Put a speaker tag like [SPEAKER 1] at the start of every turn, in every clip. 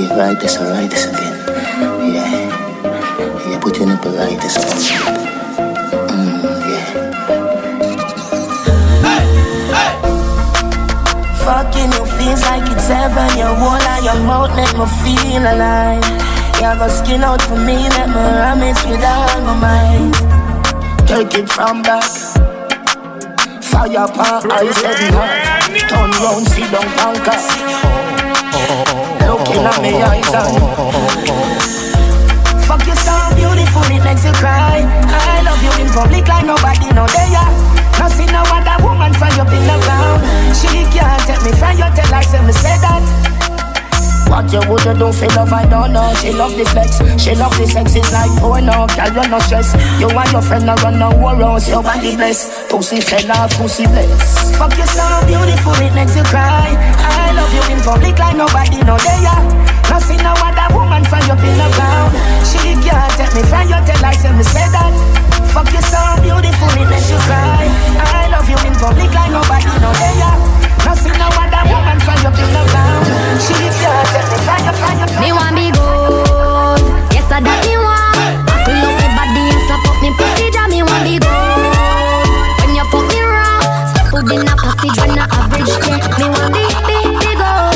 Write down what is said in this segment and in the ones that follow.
[SPEAKER 1] Yeah, this, right this again. Yeah. Yeah, put your nipple right this one. Mm, yeah.
[SPEAKER 2] Fucking you feels like it's heaven. Your wall and your mouth make me feel alive. You go skin out for me, let me ram it with all my mind. Take it from back. Fire pop, I said. Turn round, sit down, conquer. Looking at me eyes and Fuck you so beautiful, it makes you cry I love you in public like nobody know there No see no other woman from your in the ground She can't take me from your tell her say me say that what you woulda do for love, I don't know. She love the flex, she love the sex, it's like oh porno. Girl, you no stress. You and your friend no run no worries. Your body bless, pussy fella, pussy bless. Fuck you so beautiful, it makes you cry. I love you in public like nobody know there. No see no other woman from your in the ground. She can't take me from your tell her say me say that. Fuck you so beautiful, it makes you cry. I love you in public like nobody know there. Nothing no other woman from your in the ground. She can't take me fire, fire, fire.
[SPEAKER 3] Me want be good. Yes, I that me want. Buckle up my body and slap up me pussy. Jam me want be good. When you fuck me wrong, step out in a passage when I average check. Me want be, be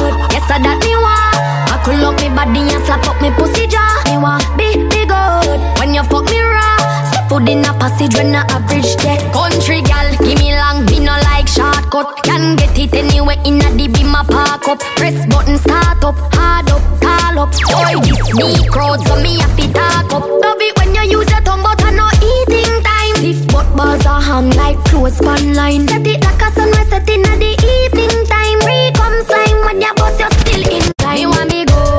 [SPEAKER 3] good. Yes, I that me want. Buckle up my body and slap up me pussy. Jam me want be, be good. When you fuck me raw. step out in a passage when I average check. Country gal, give me long, me no like shortcut. Can get it anywhere in a beam a park up. Press button start up, hard up, call up. Boy, this me crowd, so me happy talk up. Love it when you use your tongue, but I no eating. Stiff butt balls are hung like clothes span line. Set it like a sunrise, set in at the evening time. Re come slime when you bust, you're still in time. Me want me good,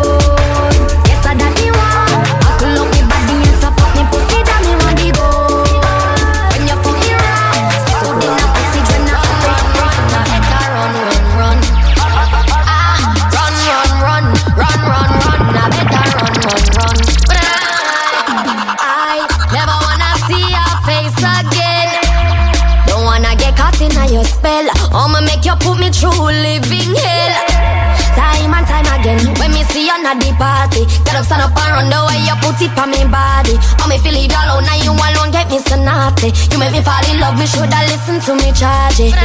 [SPEAKER 3] the party, get up, stand up and run the way you put it on me body. Oh, me feel it alone, now you alone get me so naughty. You make me fall in love, me shoulda listen to me charge it.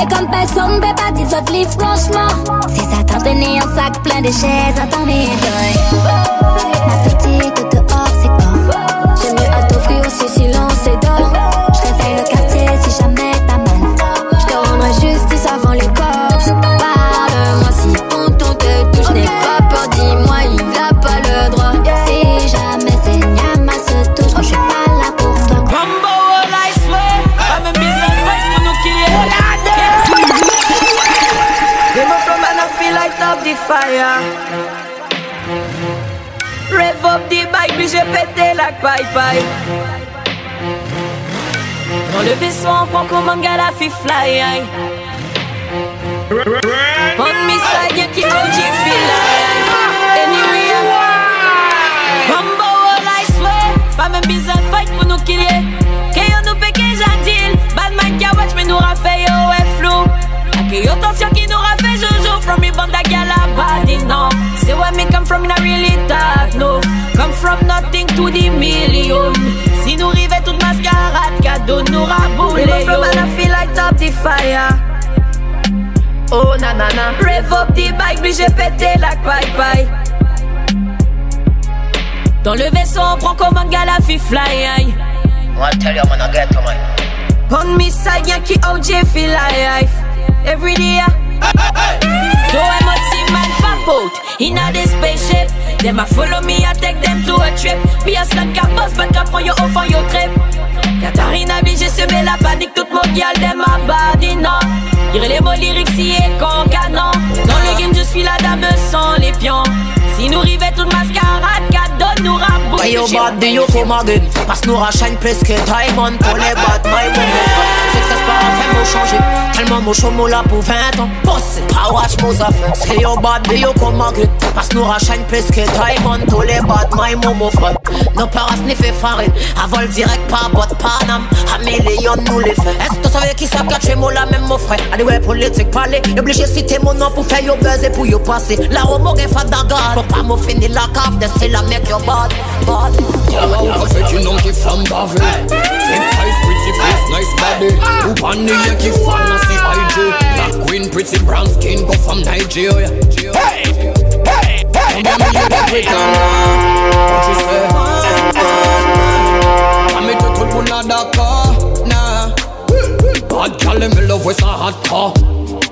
[SPEAKER 3] Et
[SPEAKER 4] comme personne peut pas dire sauf franchement. Si ça t'en tenait un sac plein de chaises, attends mes deuils. Ma petite dehors, c'est pas. J'ai mieux à t'offrir aussi silence
[SPEAKER 5] paille paille.
[SPEAKER 6] Dans le vaisseau, on prend comme un gars la fi fly. On me side, y'a qui OG feel. Anyway, Rambo, all I swear. Pas même business fight pour nous killer. Kayo nous péké, j'adile. Bad man qui a watch, mais nous rafait, yo, ouais, flou. Kayo tension qui nous rafait, Jojo. From me band, body, no. Say where me come from, in a really dark, no. Come from nothing to the million. Si nous rivait toute mascarade, cadeau nous raboulé,
[SPEAKER 5] Them up from
[SPEAKER 6] yo.
[SPEAKER 5] and I feel light up the fire. Oh na na na. Rev up the bike, puis j'ai pété la paille paille.
[SPEAKER 6] Dans le vaisseau, on prend comme un gars la fi fly. aïe.
[SPEAKER 7] I tell you, man, I get to man.
[SPEAKER 5] On me side, y'a qui OG feel life. Every day.
[SPEAKER 6] Though I'm a team man pop in a this spaceship. Them a follow me, I take them to a trip. Be a slut cap boss, but on your off on your trip. Katharina B, j'ai semé la panique, toute mon gal, them a body, non. Dire les mots lyriques si et con canon. Dans le game, je suis la dame sans les pions. Si nous rivait toute mascarade, cadeau nous rabouche.
[SPEAKER 8] Hey yo bad do you come again. Passe nous rachène plus que Diamond. Pour les bad my woman. Success pas fait mot changer Tellement mon chomo là pour 20 ans. Boss pas watch mon affaires Say yo bad do you come again. Passe nous rachène plus que Diamond. Pour les bad my momo frère Nos parents sniffer farine. À vol direct pas bot Panam À million nous les fait Est-ce que tu savais qui ça cache moi là même mon frère Anyway politique parler. Obligé citer mon nom pour faire yo buzz et pour yo passer. La romo gen fadaga Faut pas m'en finir la cave c'est la mec yo bad. Bad
[SPEAKER 9] Wow, fait une homme qui femme bavée. Pretty face, nice body Ou pan the Yankee fan, I see IG Black queen, pretty brown skin, go from Nigeria. Hey, hey, hey! Combien milliers de Britannia What you say? Pas mettre tout le monde là d'accord, nah Bad gal, me love with sa hardcore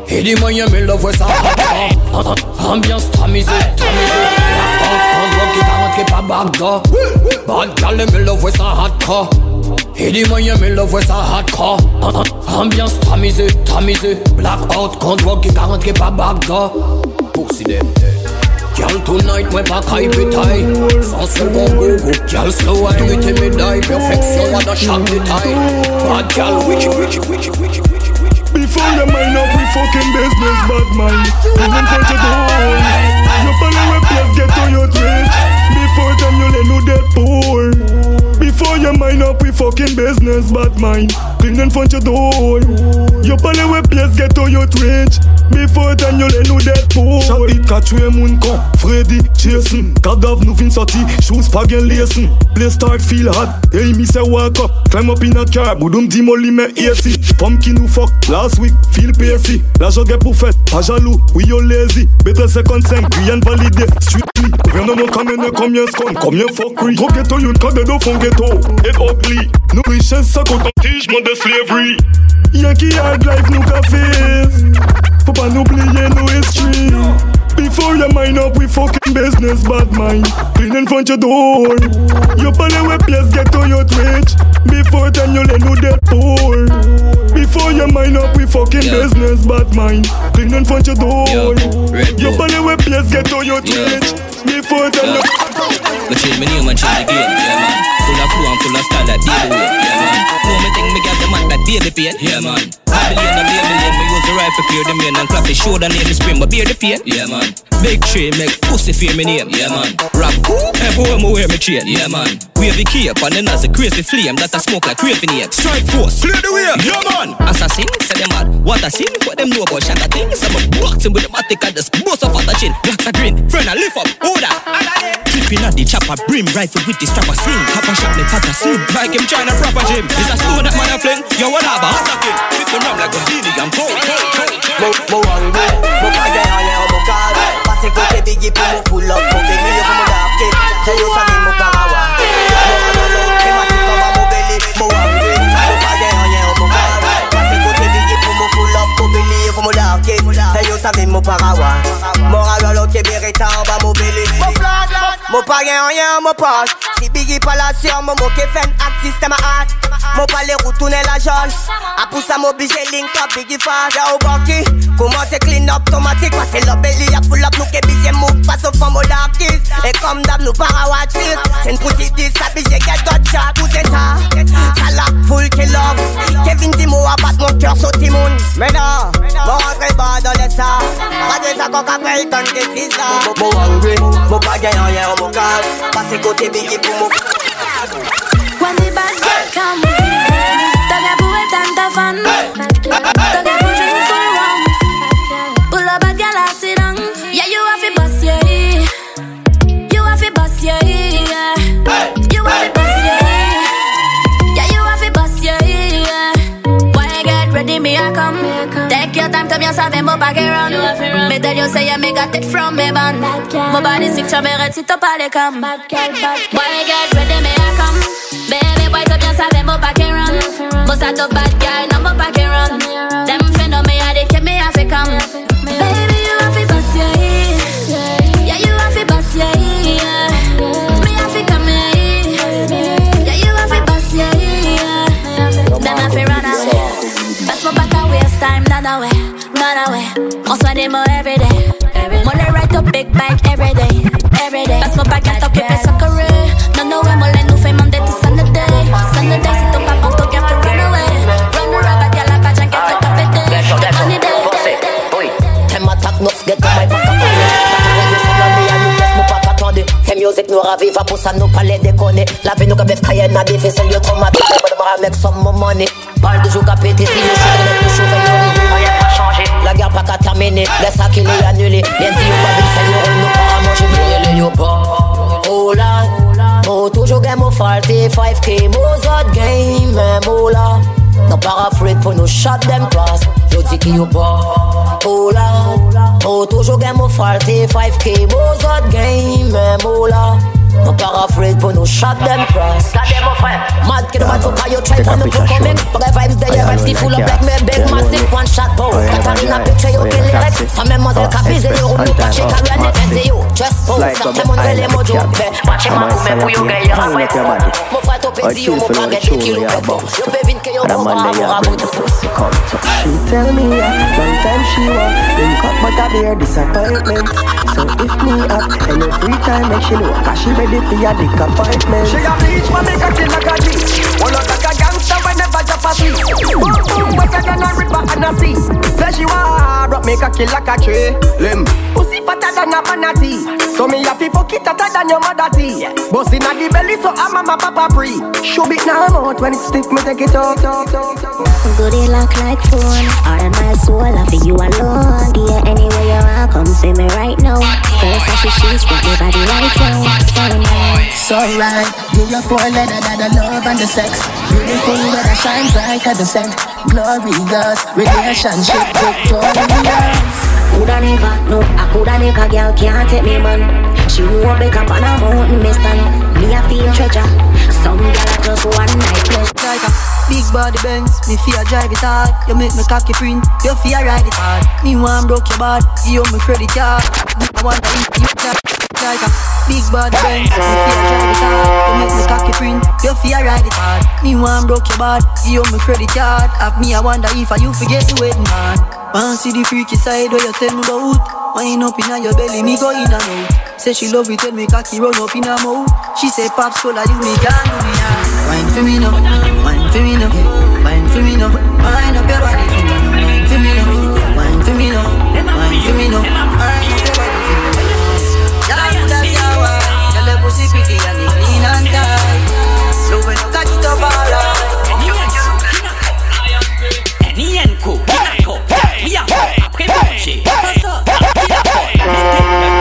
[SPEAKER 9] Et dis moyens, me love with sa hardcore Ambiance tamisée, tamisée La porte, qui t'a rentré pas bagarre Bad gal, me love with sa hardcore Et dis moyens, me love with sa hardcore Ambiance tamisée, tamisée Black out, contre qui t'a rentré pas bagarre Pussy them Girl tonight, moi pas caille pétaille Sans second go go Girl slow and me die Perfection à dans chaque détail Bad girl, witchy, witchy, witchy, witchy, witchy,
[SPEAKER 10] Before you mind up, we fucking business, bad mind. Even touch your door. You follow we place, get to your twitch. Before time you let no dead poor. Before you mind up, we fucking business, bad mind. Clean and front your door. You follow we place, get to your twitch. Before time you let no dead poor. Shot it, catch we moon come. Freddy, Jason. Cadav nou fin sorti, shoes pa gen lesen. Play start feel hot. Hey, me say walk up. Climb up in a car, boudum dimoli me AC. Pumpkin ou fuck, last week, feel pacey. L'argent get pour fait, pas jaloux, oui yo lazy. Better second sem, rien validé, strictly. Gouvernement kamene combien scon, combien fuckery. Trop ghetto, yon kade do fond ghetto, et oh. ugly. Nous richesse, ça compte en tigement de slavery. Yankee hard life, nous cafés. Faut pas n'oublier nos history. Before you mind up with fucking business, bad mind. Clean in front your door. You probably we place get to your twitch. Before then you let no dead poor. Before you mind up with fucking
[SPEAKER 9] Yeah.
[SPEAKER 10] business, bad mind. Clean in front your door.
[SPEAKER 9] Yeah.
[SPEAKER 10] You
[SPEAKER 9] Bull.
[SPEAKER 10] probably we place get to your
[SPEAKER 9] Yeah.
[SPEAKER 10] twitch. Before then you.
[SPEAKER 9] Me change my name and change the game, yeah man Full of flow and full of style deal with, yeah man Know me think me got them at that
[SPEAKER 11] the pain. Yeah, man. Babylon and Babylon, me use the rifle clear the main and clap the shoulder near the spring, but bear the pain. Yeah, man. Big tree make pussy fear me name. Yeah, man. Rap cool, everywhere me wear me chain. Yeah, man. Wave the cape and then as a crazy flame that I smoke like crazy egg. Strike force, clear the way. Yeah, man. Assassin, say them mad. What I seen, what them know about shatter things. I'm a boxing with the matic and the bust off at the chin. Blacks are green, friend I lift up, order. Keeping at the chopper, brim rifle with the strapper sing. Papa shot me cut a slim, like him trying to proper gym. Is a stone that man a fling, yo what up, attacking. Flip the ram like a genie, I'm cold, cold, cold.
[SPEAKER 12] Mo, mo hungry, mo kage hanye o mo kare Pase kote bigi pou mo full up. Mo beli yo pou mo dapke Se yo sa mi mo karawa oh Mo anolo, ke mati kaba mo beli Mo hungry, mo kage hanye o mo kare Pase kote bigi pou mo full up. Mo beli yo pou mo dapke Se yo sa mi mo karawa Mo anolo, ke bereta an ba mo beli Mo flash, mo pa gen rien mo poche Si bigi pa la sur mo ke fen ak système at Mo pa le retourner la jaune. A pou sa m'oblige link up bigi fast ou baki Comment c'est clean up automatique? Que le belly a full up Nou ke bizye move Passe au fond mo darkies Et comme d'hab nou para watches C'est une pussy 10 S'habille get got shot Tout est ça? Salak full que love. Kevin Timo a bat mon cœur sur Timoun. Mais non Mon rentre pas dans les ça Radé ça quand après il tonne que c'est ça. Mo hungry. Mo pa gen rien mon casse. Passe côté bigi pour mon
[SPEAKER 13] bad. Girl come, toca puve tanta fan, toca puve drink for one. Pull up a girl and sit. Yeah, you have to bust yeah, you have to bust yeah, yeah. You have to bust yeah, yeah. You have to bust yeah, yeah. When you get ready, me I come. Your it red, sit up à l'écam. When you get ready, me I come. Baby, white up move back around. Bust out the bad guy, no move back around. Them friend of me, I they keep me have to come. Baby, you have to bust your. Yeah, you have to bust your. Me have to come here. Yeah, you have to bust your. Them have to run away. Best my back and waste time, none away, none away. Most of them are every day. Money ride up big bike every day, every day. Best my back and top, keep it sucker. No, no, I'm get
[SPEAKER 7] to my back up music nous ravive, pour ça nous pas les déconner La vie nous qu'avec Cayenne, a des vaisselles, yo traumatisé But I'm make some money. Parle de qu'à péter, si nous shoot, nous shoot, nous Rien pas changé, la guerre pas qu'à terminer Laisse ça qu'il est annulé Les yeux pas vite fait, nous nous pas à manger Brûler les yo pas Oh là Mo toujours game mo faulty 5k mo zot game eh, mo là No para afraid pour nous shot them class. Yo dis qui yo pas Oh là Mo toujours game mo faulty 5k mo zot game eh, mo là No para afraid pour nous shot them cross Gardez mon frère Mad que de bad fuck you try pour nous pour comic But the vibes there your vibes full of like me big massive one shot bow Katarina picture you kill lyrics Sa mademoiselle capise yo roule nous pas check carry and it you Just pose Sortez mon les mojo Match ma roue pour yo gay y'a ouais. Mon frère top dit yo mon baguette qui kill ou Yo bevin que yo bon bras pour rabot
[SPEAKER 14] She tell me yeah, long time she want Link up but I bear disappointment. So if me up any free time make she know Cause she ready for your dick appointment
[SPEAKER 15] She a bleach, but make her kill like a G. One up like a gangster whenever drop a sleep. Boom boom, wetter than a river and a sea. Say she want rock, make her kill like a tree. Limb. Pussy than a vanity. So me have to fuck it hotter than your mother tea. Bust inna the belly, so I'm mama papa free. Show it now out when it stick, me take it out.
[SPEAKER 16] Goody lock like phone. All of my soul, I feel you alone. Yeah, anywhere you are, come see me right now. First I should choose with me body right now. So
[SPEAKER 2] right, you your four letter that the love and the sex. Beautiful weather shine bright at the scent. Glorious relationship victorious.
[SPEAKER 16] Coulda never, no, I coulda never, girl can't take me man. She know back up on a mountain, me stand. Me a feel treasure. Some girl just one night pleasure.
[SPEAKER 17] Like a big body Benz, me fear drive it hard. You make me cocky print, you fear ride it hard. Me want broke your bad, give you me credit card. I want to you like a big body Benz, me fear drive it hard. You make me cocky print, you fear ride it hard. Me want broke your bad, give you me credit card. Have me, I wonder if I you forget the wedding man. Want see the freaky side where you tell me about? Wind up inna your belly, me go in and out. Say she love it when me cocky run up in her mouth. She say pops cola, you me can do me now. Wine for me now, wine for me now, wine
[SPEAKER 18] to me now. Wind up your body me. To me now. Wine to me now. Wine to me now. Pussy pretty and it clean and tight. So when you catch it up all right.
[SPEAKER 19] Any and cool, we are après manger. Passe up, il a fait.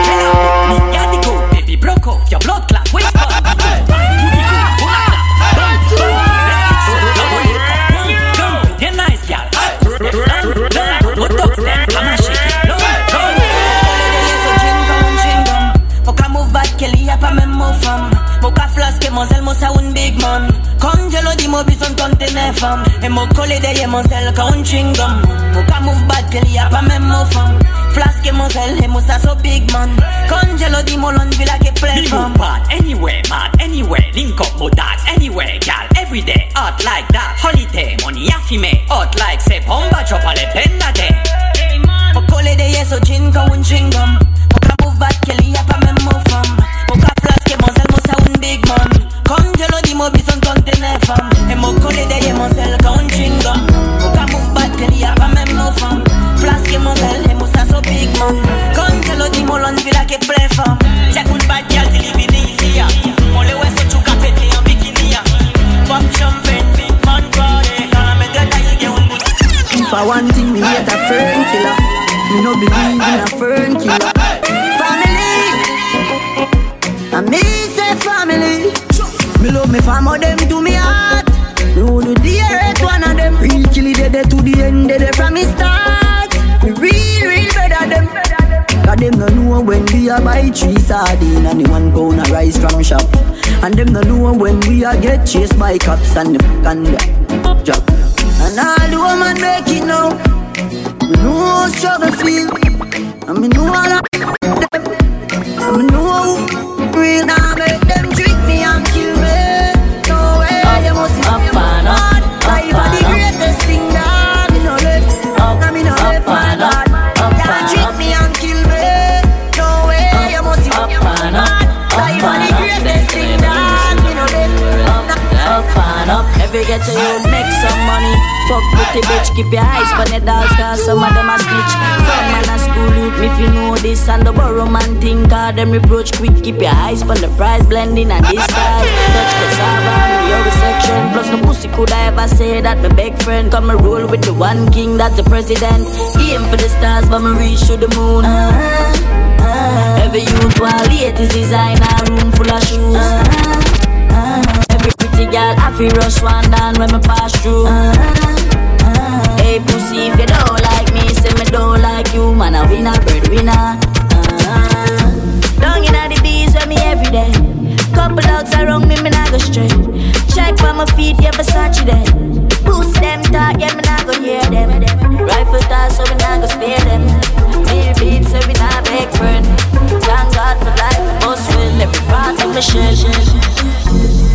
[SPEAKER 18] Flaske mon zel mo sa un big man Congelo di mo bison tonte ne fam E mo kole de ye mon zel ka un chewing gum Moka move bad Kelly a pa men move fam Flaske mon zel e mo sa so big man Congelo di mo lon vila ke play
[SPEAKER 19] Me
[SPEAKER 18] fam
[SPEAKER 19] move bad anywhere, mad anywhere. Link up mo dogs anywhere, gal. Every day, hot like that. Holiday, money affi me. Hot like say bomba chop ale penna day.
[SPEAKER 18] Mo kole de so chin ka un chewing gum Moka move bad Kelly a pa men move fam Moka flaske mon big man. Congelo di mo bison tonte ne fam. E mo kole de ye mon ka un chewing gum. Moka move bad Kelly a pa men move fam. Flaske mon zel e mo sa so big man. Congelo di mo lon vila ke play fam.
[SPEAKER 19] Check un bad till
[SPEAKER 18] sardine and the one pound of rice from shop. And them no know when we a get chased by cops and the and the job. And all the woman make it now. Me know how struggle feel. And me know all of them. And me know real now get to you make some money. Fuck pretty bitch, keep your eyes on the dogs, cause some of them are snitch. From man a school youth, me if you know this and the borrow man think cause them reproach quick. Keep your eyes on the price blending and disguise. Touch cassava the other section. Plus no pussy could I ever say that my big friend come and roll with the one king that's the president. Aim for the stars, but me reach to the moon. Uh-huh, uh-huh. Every youth while latest designer room full of shoes. Uh-huh, uh-huh. Pretty girl I feel rush one down when me pass through. Hey pussy, if you don't like me, say me don't like you, man. I win a breadwinner. Uh, down in the bees with me every day. Couple dogs around me, me not go straight. Check by my feet, yeah, Versace there. Boost them talk, yeah, me not go hear them. Rifle toss, so we not go spare them. Real beats, so we not beg friend. Thank God for life, boss will every part of my share.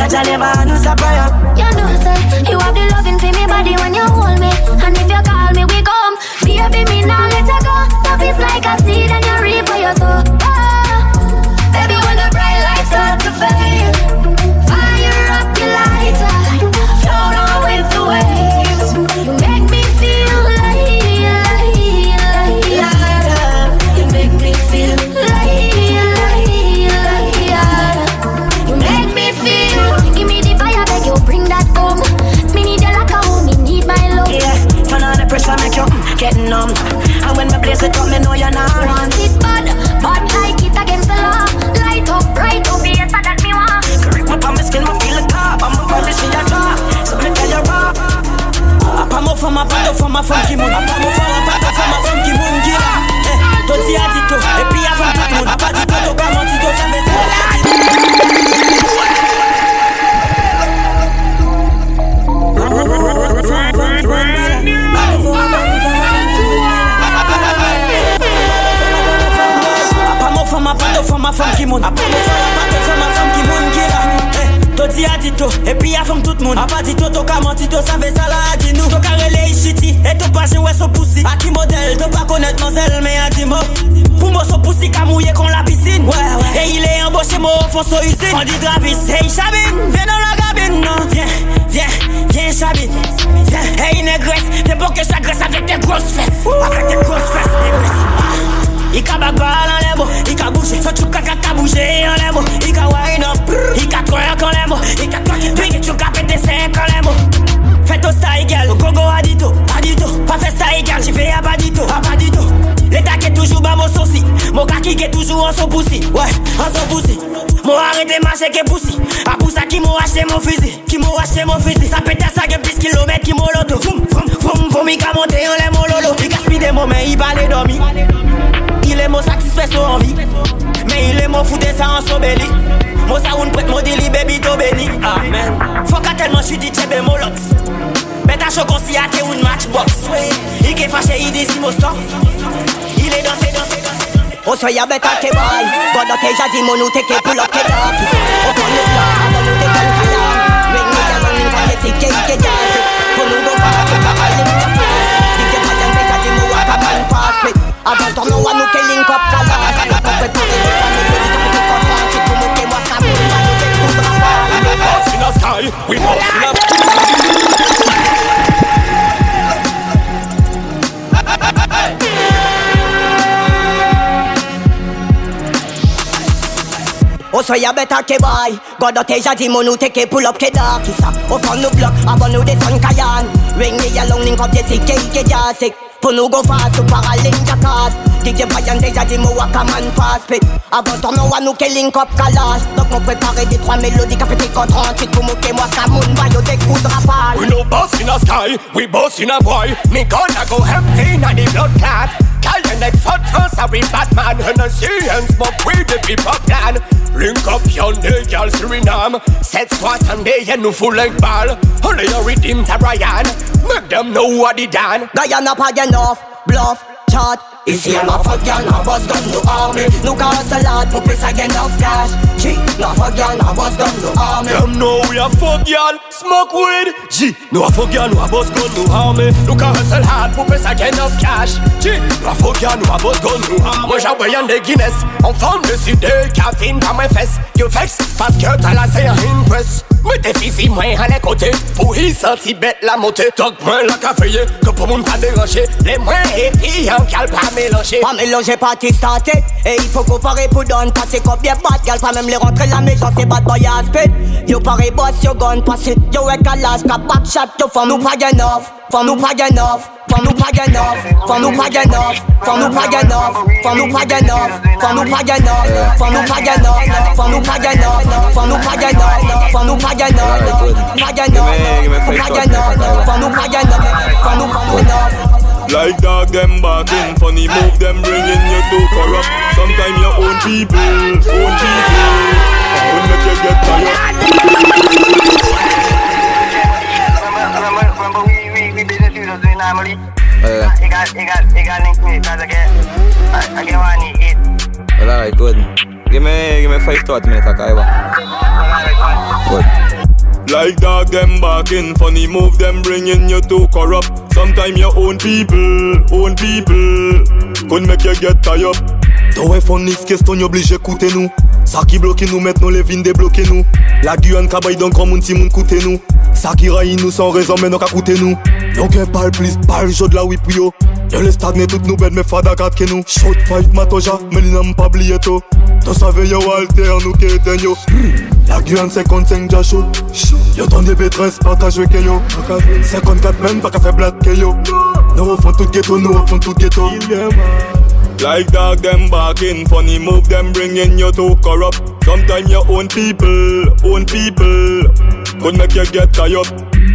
[SPEAKER 20] Jaja never answer prayer. You
[SPEAKER 21] know, say, you have the loving for me body when you hold me. And if you call me, we come. Baby, me now let her go. Love is like a seed
[SPEAKER 12] and you reap what you sow. so you better keep on. Take it pull up Up the I don't know the sun color Ring me a running while go far, I in the man me. I don't know one who can link up
[SPEAKER 22] I up with the we must love.
[SPEAKER 12] Oh so you better keep boy. God a teja who take a pull up ke dark. Isa O fan the block abonu de son kayan Ring me along link up de sike ike jasik Punu go fast su para link a cast DJ and teja di mo a man fast pit I Avant ton one who can link up kalash. Donc mon préparé des trois mélodies capété contre un to move mouke moi sa moun va yo food rapal.
[SPEAKER 22] We no boss in the sky, we boss in a boy. Me gonna go empty na the blood cat. Call the next hot first, a we Batman see and smoke with the people plan. Link up your girl Suriname. Set swat and they and no full like ball. Only you redeem to Ryan. Make them know what they done.
[SPEAKER 12] Guyana pas enough Bluff Chat Ici a ma fuck y'all en boss comme nous armés Nous cancellades pour payer sa of cash. G, ma fuck y'all en boss comme nous armés
[SPEAKER 22] Them we a fuck y'all, smoke weed. G, nous a fuck y'all, nous a nous armés Nous pour payer sa of cash. G, nous a fuck y'all, nous a boss comme nous armés Moi j'envoie un des Guinness. En forme de sud de dans mes fesses. You vex, parce que t'as la serre une presse Me déficie moins à les côtés. Pour y sentir bête la montée Dog moins la caféine, que pour mon pas déranger Les moins et en calme pas.
[SPEAKER 12] Pas mélanger, pas t'y starter Et il faut comparer pour donner Passer comme bien bad Gal pas même les rentrer la maison C'est bad boy à speed Yo pareil boss yo gun Passer yo a last Cap back shot Yo femme nous pas enough Femme nous pas enough Femme nous pas enough Femme nous pas enough Femme nous pas enough Femme nous pas enough Femme nous pas enough Femme nous pas enough Femme nous pas enough Femme nous pas enough Femme nous pas enough Pas enough Pas enough Femme nous pas enough Femme nous pas enough
[SPEAKER 10] Like dog them barking, funny move them bringing you to corrupt. Sometimes your own people, own people, will make you get tired.
[SPEAKER 23] Remember we, we, we business users doing normally?
[SPEAKER 24] Yeah.
[SPEAKER 23] He got, he got, he got linked me I get, I, get one he hit.
[SPEAKER 24] Well, good. Give me, give me five to minutes, okay, Good.
[SPEAKER 10] Like dog them barking, funny move them bringing you to corrupt. Sometimes your own people, own people, could make you get tired. Toi fon niks keston yo oblige koute nou Sa ki bloke nou met nou le vin debloke nou La guan kabay don kon moun ti moun koute nou Sa ki rayi nou san rezon men nou ka koute nou Yon gen pal plis pal jod la wip yo. Yo le stagne tout nou bed me fada kat ke nou Shot fight matoja men nan pa bliye to save yo alter nou ke eten yo. La guan 55 ja show Yo ton de betres pa ka ke yo. 54 men pa ka fe blat ke yo. Nou fon tout ghetto, nou fon tout ghetto Like dog them barking, funny move them bringing you to corrupt. Sometimes your own people, own people, could make you get tired.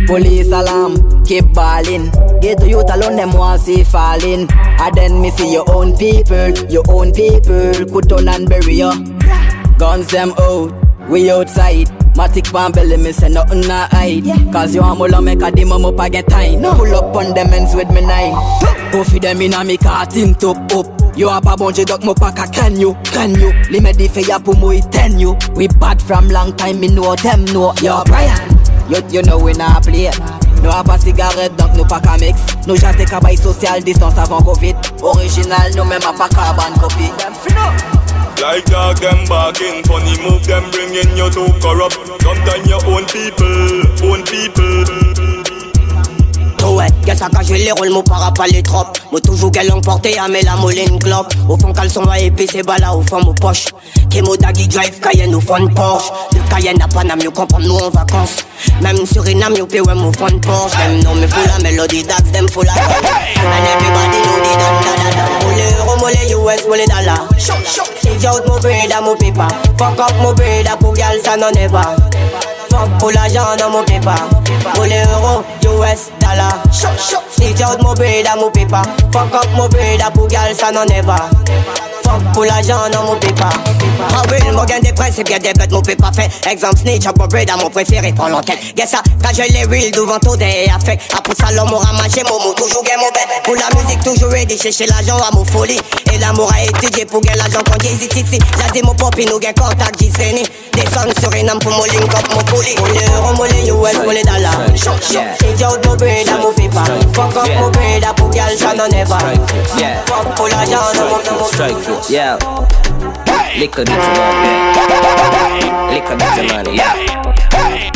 [SPEAKER 25] Police alarm, keep balling. Get to youth alone, them want see falling. And then me see your own people, your own people, could turn and bury you. Guns them out, we outside. My Matic pan belly, me say nothing na hide. Cause you want to make a demon up again time. No. Pull up on them ends with me nine. Go for them in a me cartin top up. Have a bunch of duck mo pack a can you, can you? Limit the fire pour moi ten you. We bad from long time, me know them know. Yo Brian,
[SPEAKER 17] Yo, you know we not play. Nou a pa sigaret, donk nou pa ka mix Nou jante ka bay social distance avant covid Original nou men a pa ka ban kopi
[SPEAKER 10] Like dog them barking, funny move them bringing you to corrupt. Sometimes your own people, own people.
[SPEAKER 12] Ouais, y'a je les roule, mon para pas les tropes. Moi toujours qu'elle emporté à mes la moline clope. Au fond, caleçon va épais, c'est bala au fond, mon poche. Kemo Dagi Drive, Cayenne au fond de Porsche. Le Cayenne n'a pas n'a mieux comprendre nous en vacances. Même sur une âme, yo ouais, mon fond de Porsche. Them know me full la mélodie, that's them full of And everybody know the dan da da da. Mole US, mole dollar. Out mon bread à mon paper. Fuck up mon bread pour gal, ça. Fuck pour l'argent dans mon paper. Mole euro, US, dollar. Snitch out mon à mon paper. Fuck up mon à pour gal, ça n'en est pas. Fuck pour l'argent dans mon paper. Ah oui, mon gain des principes, y'a des bêtes, mon paper fait. Exemple, snitch up mon à mon préféré, prends l'enquête. Guess ça, quand je les real devant tout des affects. Après ça, l'homme aura mangé mon mot, toujours gain mon bête. Pour la musique, toujours ready, chercher l'argent à mon folie. Et l'amour a étudié pour gagner l'argent quand j'ai ici. J'ai dit mon pop, nous gain contact, j'ai saigné. Descends sur une âme pour mon link up, mon folie. Mon euro, mon US, mon dollar. Snitch out mon bread à mon paper. Fuck up mon bread à pour gal, ça n'en est pas. Fuck pour l'argent dans mon
[SPEAKER 26] Strike force, yeah. Lick a bit of money. Lick a bit of money, yeah.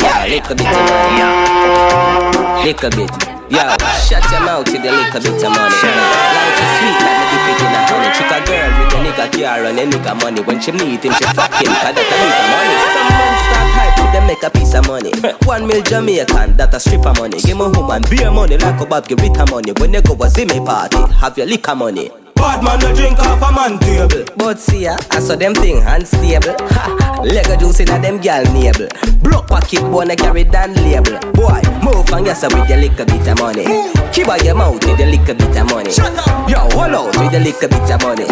[SPEAKER 26] Yeah, lick a bit of money, yeah. Lick a bit. Yo, shut your mouth with a bit of money. Life is sweet like me dip it in a honey. Chick a girl with a nigga car and a nigga money. When she meet him, she fuck him, cause that a nigga money. Some man start hype to them make a piece of money. One mil Jamaican, that a stripper money. Give me home and beer money like a Bob give it money. When you go a Zimmy party, have your liquor money.
[SPEAKER 27] Bad man no drink off a man table.
[SPEAKER 26] But see ya, I saw them thing unstable. Ha, Lego juice inna them gal navel. Block pocket wanna carry down label. Boy, move and yes with your little bit of money. Keep out your mouth with your little bit of money. Yo, hold out with your little bit of money.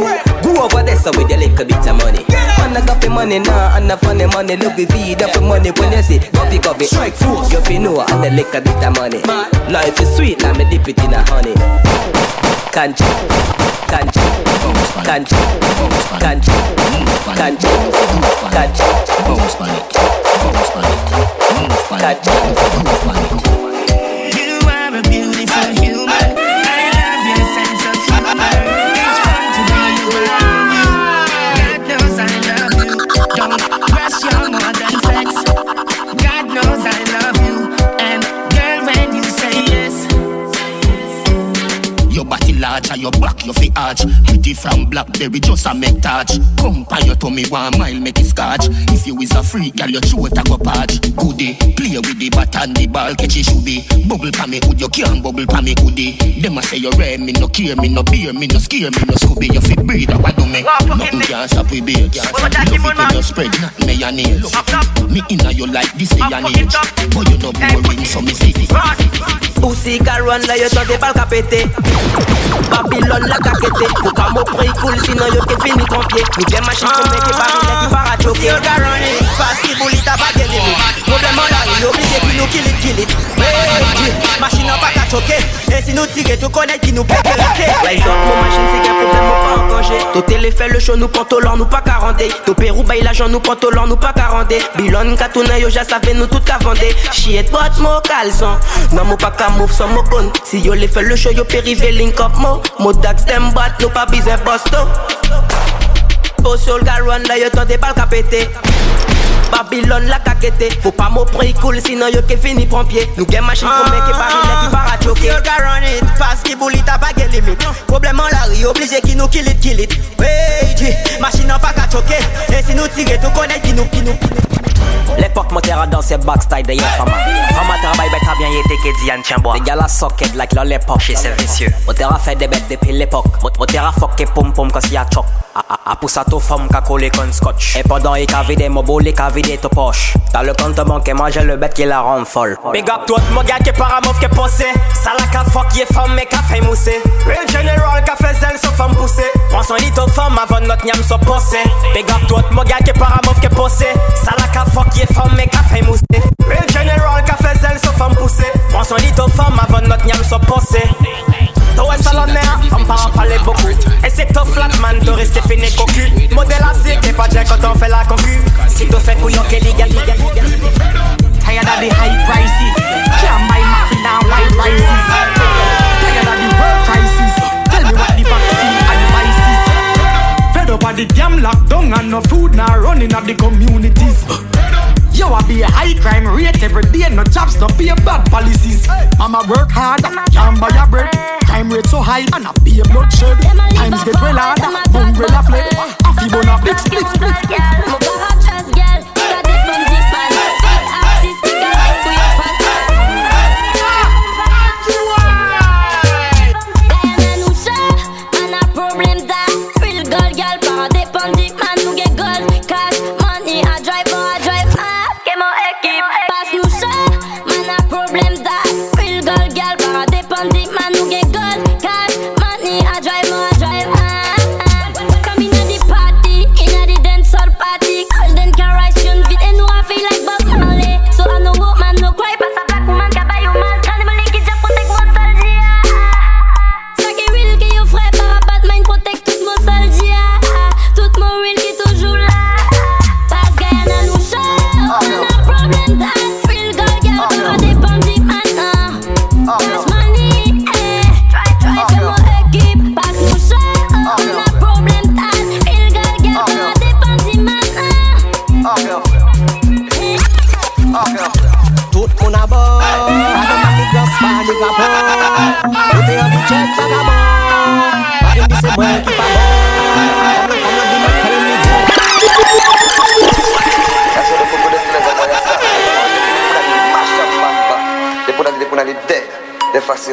[SPEAKER 26] Go over there so with your little bit money. Man, I got the money now, and the funny money. Look the feed up the money when you see coffee coffee. Strike force. You feel know and the little bit of money. Life is sweet, now me dip it in a honey. Can't can't can't can't can't can't can't
[SPEAKER 2] You
[SPEAKER 28] body large and your back you fi arch. Pretty from Blackberry just a make touch. Come pan your tummy one mile make it scotch If you is a freak girl your throat a go patch Goodie, play with the bat and the ball catch it should be. Bubble pa me hood you can't bubble pa me hoodie. Them a say you rare me no care me no beer me no scare me no scooby. You fi breathe a what do me. Nothing can stop we beer Love it when you spread not mayonnaise Me inna you like this day and age But you no boring so me see
[SPEAKER 27] Pussy ka run la yo tente pal ka pete Babylon la ka kete Faut ka mo pre cool sinon yo ke fini trompier Nou gen machine pou meke bari le ki para choke Yo run it Paski bouli ta pa gen limit Problem an la yo oblige ki nou kill it kill it Hey, G, machine an pa ka choke E si nou tire tou konet ki nou peke rake Rise up mon machine si gen problem nou pa an kanje To tele fait le show nou panto lor nou pa ka rande To Pérou bay l'argent nou panto lor nou pa ka rande Bilon ka tourne yo ja save nou tout ka vande Shit bot mo kalson Non mo pa ka move son mo gun Si yo le fait le show yo périvé link up mo. Mo dax dem bat nou pa bizin bosto Posol ga run la yo tente bal ka pete Babylon la ka Faut pas mo pre cool sinon yo ke fini pompier Nou gen machine pou meke bari le ki para ah, choke Yo run it. Paski bouli ta pa gen limit Problem an la ri oblige ki nou kill it kill it. Hey G Machine an pa ka choke E si nou tire tou konet ki nou ki nou
[SPEAKER 29] L'époque mon terre dans ses backstage de Yefama Fama travail bête a bien été que Diane tient bois Les gars la socket like leur l'époque. Chez ces vicieux. Mon terre a fait des bêtes depuis l'époque. Mon terre a fucké pom pom quand s'y a choc. A poussa to femme qu'a collé con scotch. Et pendant il qu'a vidé mon boule, il qu'a vidé to poche T'as le compte bancaire, moi j'ai le bête qui la rend folle.
[SPEAKER 27] Big up tout mon gars qui paramouv qui posé. Ça la ka fuck yé femme mais qu'a fait mousser Real general qu'a fait zèle so femme poussée. Prends son lit aux femmes avant notre niam so possé Big up tout mon gars qui paramouv qui posé. Ça la ka fuck qui est femme mais café moussé. Real General café zèle sauf femme poussé. Moi son lit aux femmes avant notre niam soit pensé. Toi salonnaire, femme pas parler beaucoup. Et c'est toi flat man de rester fini cocu. Modèle assez, t'es pas déjà quand on fait la concu. Si tu fais couillon, qu'elle ligue, ligue, ligue. Tired of the high prices.
[SPEAKER 4] Can't buy nothing
[SPEAKER 30] now, white prices. Tired of the world crisis. Tell me what the vaccine advice is. Fed up of the damn lockdown
[SPEAKER 4] and no food now running at the communities. You a be a high crime rate every day, no jobs, no pay bad policies. Mama work hard, can't buy a bread. Crime rate so high, and a pay bloodshed. Times get well hard, umbrella fled. Half you bun a big split, split,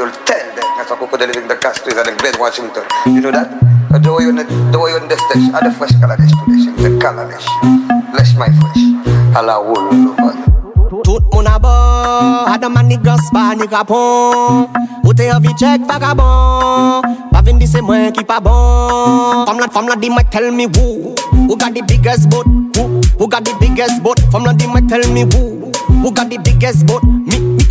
[SPEAKER 31] you'll tell them. Eh, That's why Coco living the cast is the bed Washington. You know that? Way you way you are the fresh dish today. The color dish. Bless my fresh. Allah will love
[SPEAKER 11] Tout moun a bon A de mani gos pa ni kapon Ou te an vi chek Pa vin di se mwen ki pa bon Fom la, fom la di me tell me who Who got the biggest boat Who, who got the biggest boat Fom la di me tell me who Who got the biggest boat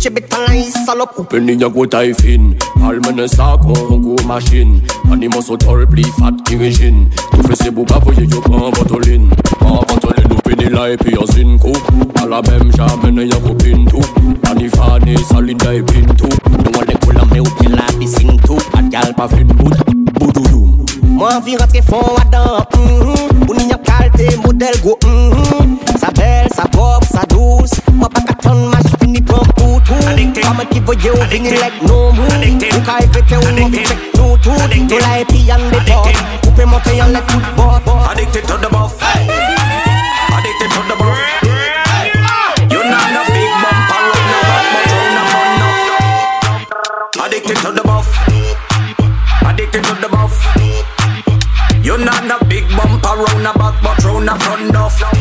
[SPEAKER 11] Mi, mi che betan la yi salop
[SPEAKER 32] Open ya go taille fin Almene sa kon go machine. Animo so tol pli fat kirejin Tu fè se bou pa voye yo pran vantolin Pran vantolin ou peni la e pi an sin kou A la mem jamene ya go pintou Ani fane salin da e pintou
[SPEAKER 11] Nou an le koula me ou pen la piscine tout
[SPEAKER 32] At gal pa fin bout Boudoudou
[SPEAKER 11] Mwen vi rentre fon adan mm Ou ni ap kalte model go mm Sa bel, sa pop, sa douce Mwen pa pran poutou Kama ki voye ou vini like no mou Ou ka evite ou mwen fi check nou tout Nou la epi an de pot Ou pe monte yon le tout bot
[SPEAKER 17] Addicted to the buff. Addicted to the buff. You not no big bumper the back, but round the front enough. Addicted to the buff. Addicted to the buff. You not no big bumper round the back, but round the front enough.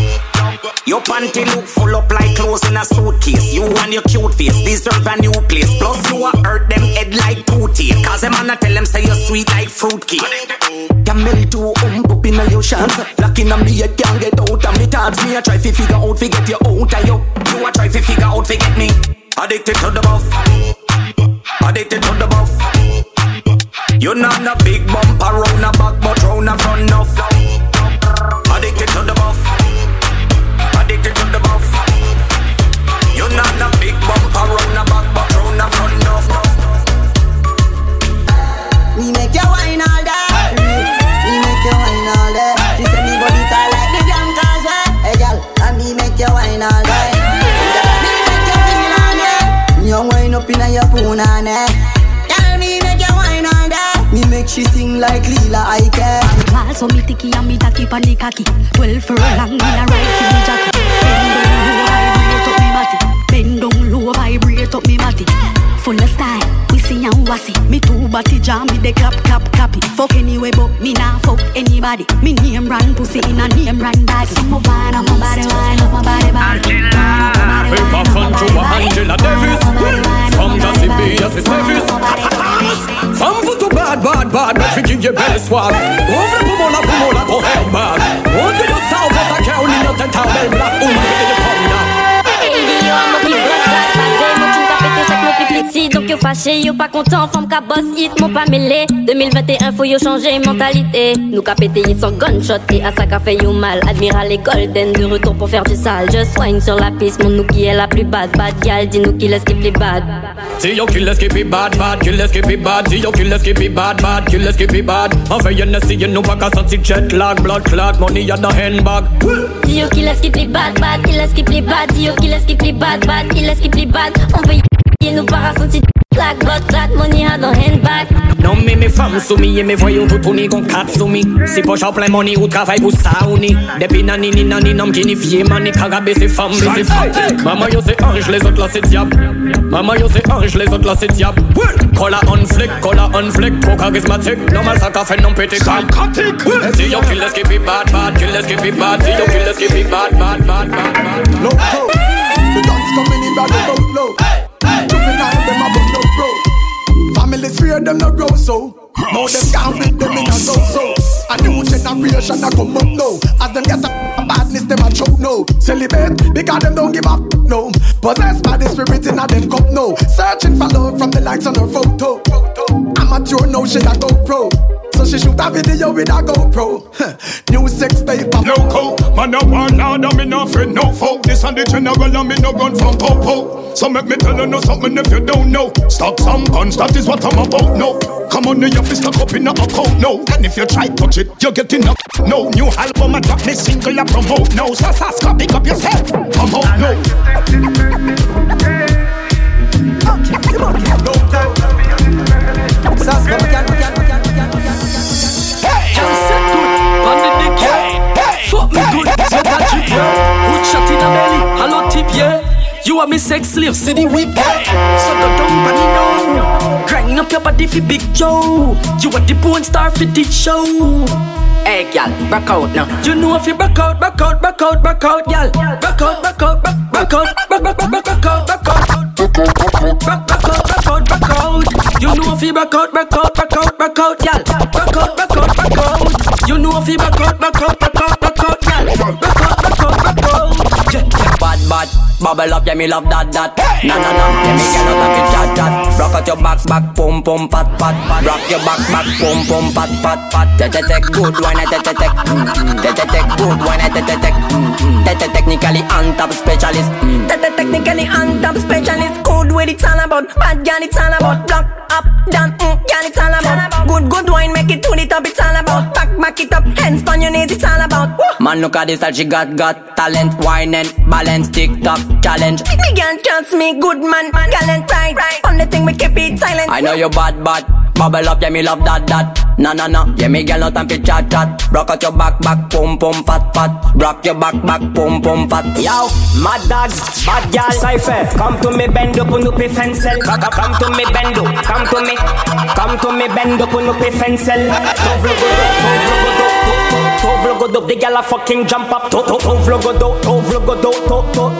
[SPEAKER 17] Your panty look full up like clothes in a suitcase. You and your cute face deserve a new place. Plus you a hurt them head like toothache. Cause them man a tell them say you're sweet like fruitcake. Camel to um up in your chance. Locking on me head can't get out of me thoughts. Me a try fi figure out fi get you out of you. You a try fi figure out fi get me. Addicted to the buff. Addicted to the buff. You're not no big bumper
[SPEAKER 33] Wall so me ticky and me tacky pan the cocky. Twelve furlong me a ride for the jockey. Bend down low, vibrate up me body. Me body. Full of style, see and wassy. Me two body jam me the clap clap clappy. Fuck anyway, but me nah fuck anybody. Me name run pussy in a name run bag. So my wine up my body, wine up my body, body.
[SPEAKER 32] Paper from Angela Davis From Jassy B, Jassy Service From foot to bad, bad, bad But we give you belly swag Over pumola, pumola, go hell bad. One to the south, as I in your the corner
[SPEAKER 33] si. Donc,
[SPEAKER 4] yo fâché, yo pas content, femme ka boss hit, mon pas mêlé. 2021, faut yo changer mentalité. Nous ka pété, ils sont gunshot, et à ça qu'a fait yo mal. Admiral et Golden, de retour pour faire du sale. Je soigne sur la piste, mon nous qui est la plus bad. Bad gal, dis-nous qui laisse qui plus bad.
[SPEAKER 33] Si yo us keep it bad bad, us keep it bad. Si yo us keep it bad bad, us keep it bad. Enfin you know see you know pas qu'à sortir jet lag, blood clot, money at the handbag.
[SPEAKER 4] Si yo qui laisse qui bad bad, qui laisse qui bad. Si yo qui laisse qui bad bad, qui laisse qui bad. On veut y nous para sentir lag, blood clot, money at the handbag.
[SPEAKER 33] Non mais mes femmes soumis et mes voyous tout tourner con quatre soumis Si poche en plein money ou travail pour ça ou ni Depuis nani ni nani nom qui ni fier mani Carabé c'est femme mais c'est femme Maman yo c'est ange les autres là c'est diable Maman yo c'est ange les autres là c'est diable Cola on flick, cola on flick Trop charismatique, normal ça qu'a fait non pété Psychotic Si yo kill us keep it bad bad, kill us keep it bad. Si yo kill us keep it bad bad bad bad bad
[SPEAKER 34] Loco, the guns coming in by the boatload Juvenile them a but no bro. Families fear them no grow so. Now them can't beat them in a so so A new generation a come up now. As them get a badness them a choke no Celebrate because them don't give up no. Possessed by the spirit in a them cup no Searching for love from the likes on her photo. Amateur no she a go pro so she shoot a video with a GoPro. New sex tape.
[SPEAKER 22] Loco, man, I want nada, me no friend, no foe. This and the general, and me no run from popo. So make me tell you know something if you don't know. Stop some guns, that is what I'm about. No, come on, your fist up in a account. No, and if you try touch it, you're getting up. No, new album, I drop me single, I promote. No, so Saska, pick up yourself. Come on, no.
[SPEAKER 34] Saska,
[SPEAKER 15] A belly, hello tip, yeah. You are me sex slave, see the whip. So don't dump and down. Grind up your body for Big Joe. You are the bone star for the show. Hey, gal, back out now. You know if you back out, back out, back out, back out, gal. Back out, back out, back, out, back, back, back, back, back out, back out. Back, back out, back out, back out. You know if you back out, back out, back out, back out, gal. Back out, back out, back out. You know if you back out, back out, back out,
[SPEAKER 35] bubble up, yeah, me love that, that. Na na na, yeah, me get out of it, chat, chat. Rock out your back, back, pum, pum, pat, pat. Rock your back, back, pum, pum, pat, pat, pat. Te te te good wine, te te te. Te te te good wine, te te te. Te te technically on top specialist.
[SPEAKER 36] Te te technically on top specialist. Good with it's all about. Bad girl, it's all about. Block up, down, mm, girl, it's all about. Good, good wine, make it to the top, it's all about. Back, back it up, hands on your knees, it's all about.
[SPEAKER 35] Man, look at this, that she got, got talent, wine and balance, TikTok challenge.
[SPEAKER 36] Me girl, trust me, good man, gallant right. On the thing we keep it silent.
[SPEAKER 35] I know you bad, bad. Bubble up, yeah, me love that, that. Na na na, yeah, me girl, no time for chat, chat. Rock out your back, back, pum, pum, fat, fat. Rock your back, back, pum, pum, fat.
[SPEAKER 27] Yo, mad dogs, bad gal, cypher. Come to me, bend up, on up, fencel. Come to me, bend up, come to me. Come to me, bend up, on up, fencel. Tov logo do, tov logo do, the gal a fucking jump up. Tov logo do, tov logo do,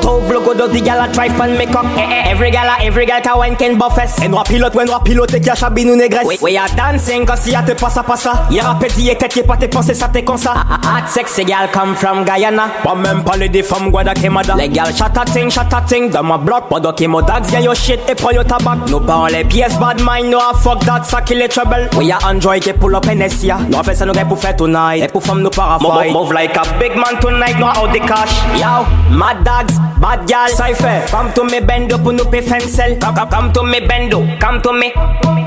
[SPEAKER 27] tov logo do, the gal a try and make up. Eh, eh, every gal, a every gal ka wine can buffes. Et noir pilote, ouais, noir pilote, qui a chabi nous négresse. We, are dancing, cause y'a te passa passa. Y'a rappel d'y tête, y'a pas tes pensées, ça t'es comme ça. Hot ah, ah, ah, sexy gal come from Guyana. Pas même parler des femmes Guadalquemada. Les gal chat ting, chat ting, dans ma bloc. Pendant qu'ils modax, y'a yo shit et prends yo tabac. Nous parlons les pièces, bad mind, no fuck that, ça kill les trouble. We are Android, qui pull up NSIA. Nous fait ça, nous pour faire tonight. Et pour femme, nous para fight. Move like a big man tonight, no out the cash. Yo, mad dogs, bad gal, cypher. Come to me, bend up, nous pay fencel. Come, come, come to me, bendo, come to me.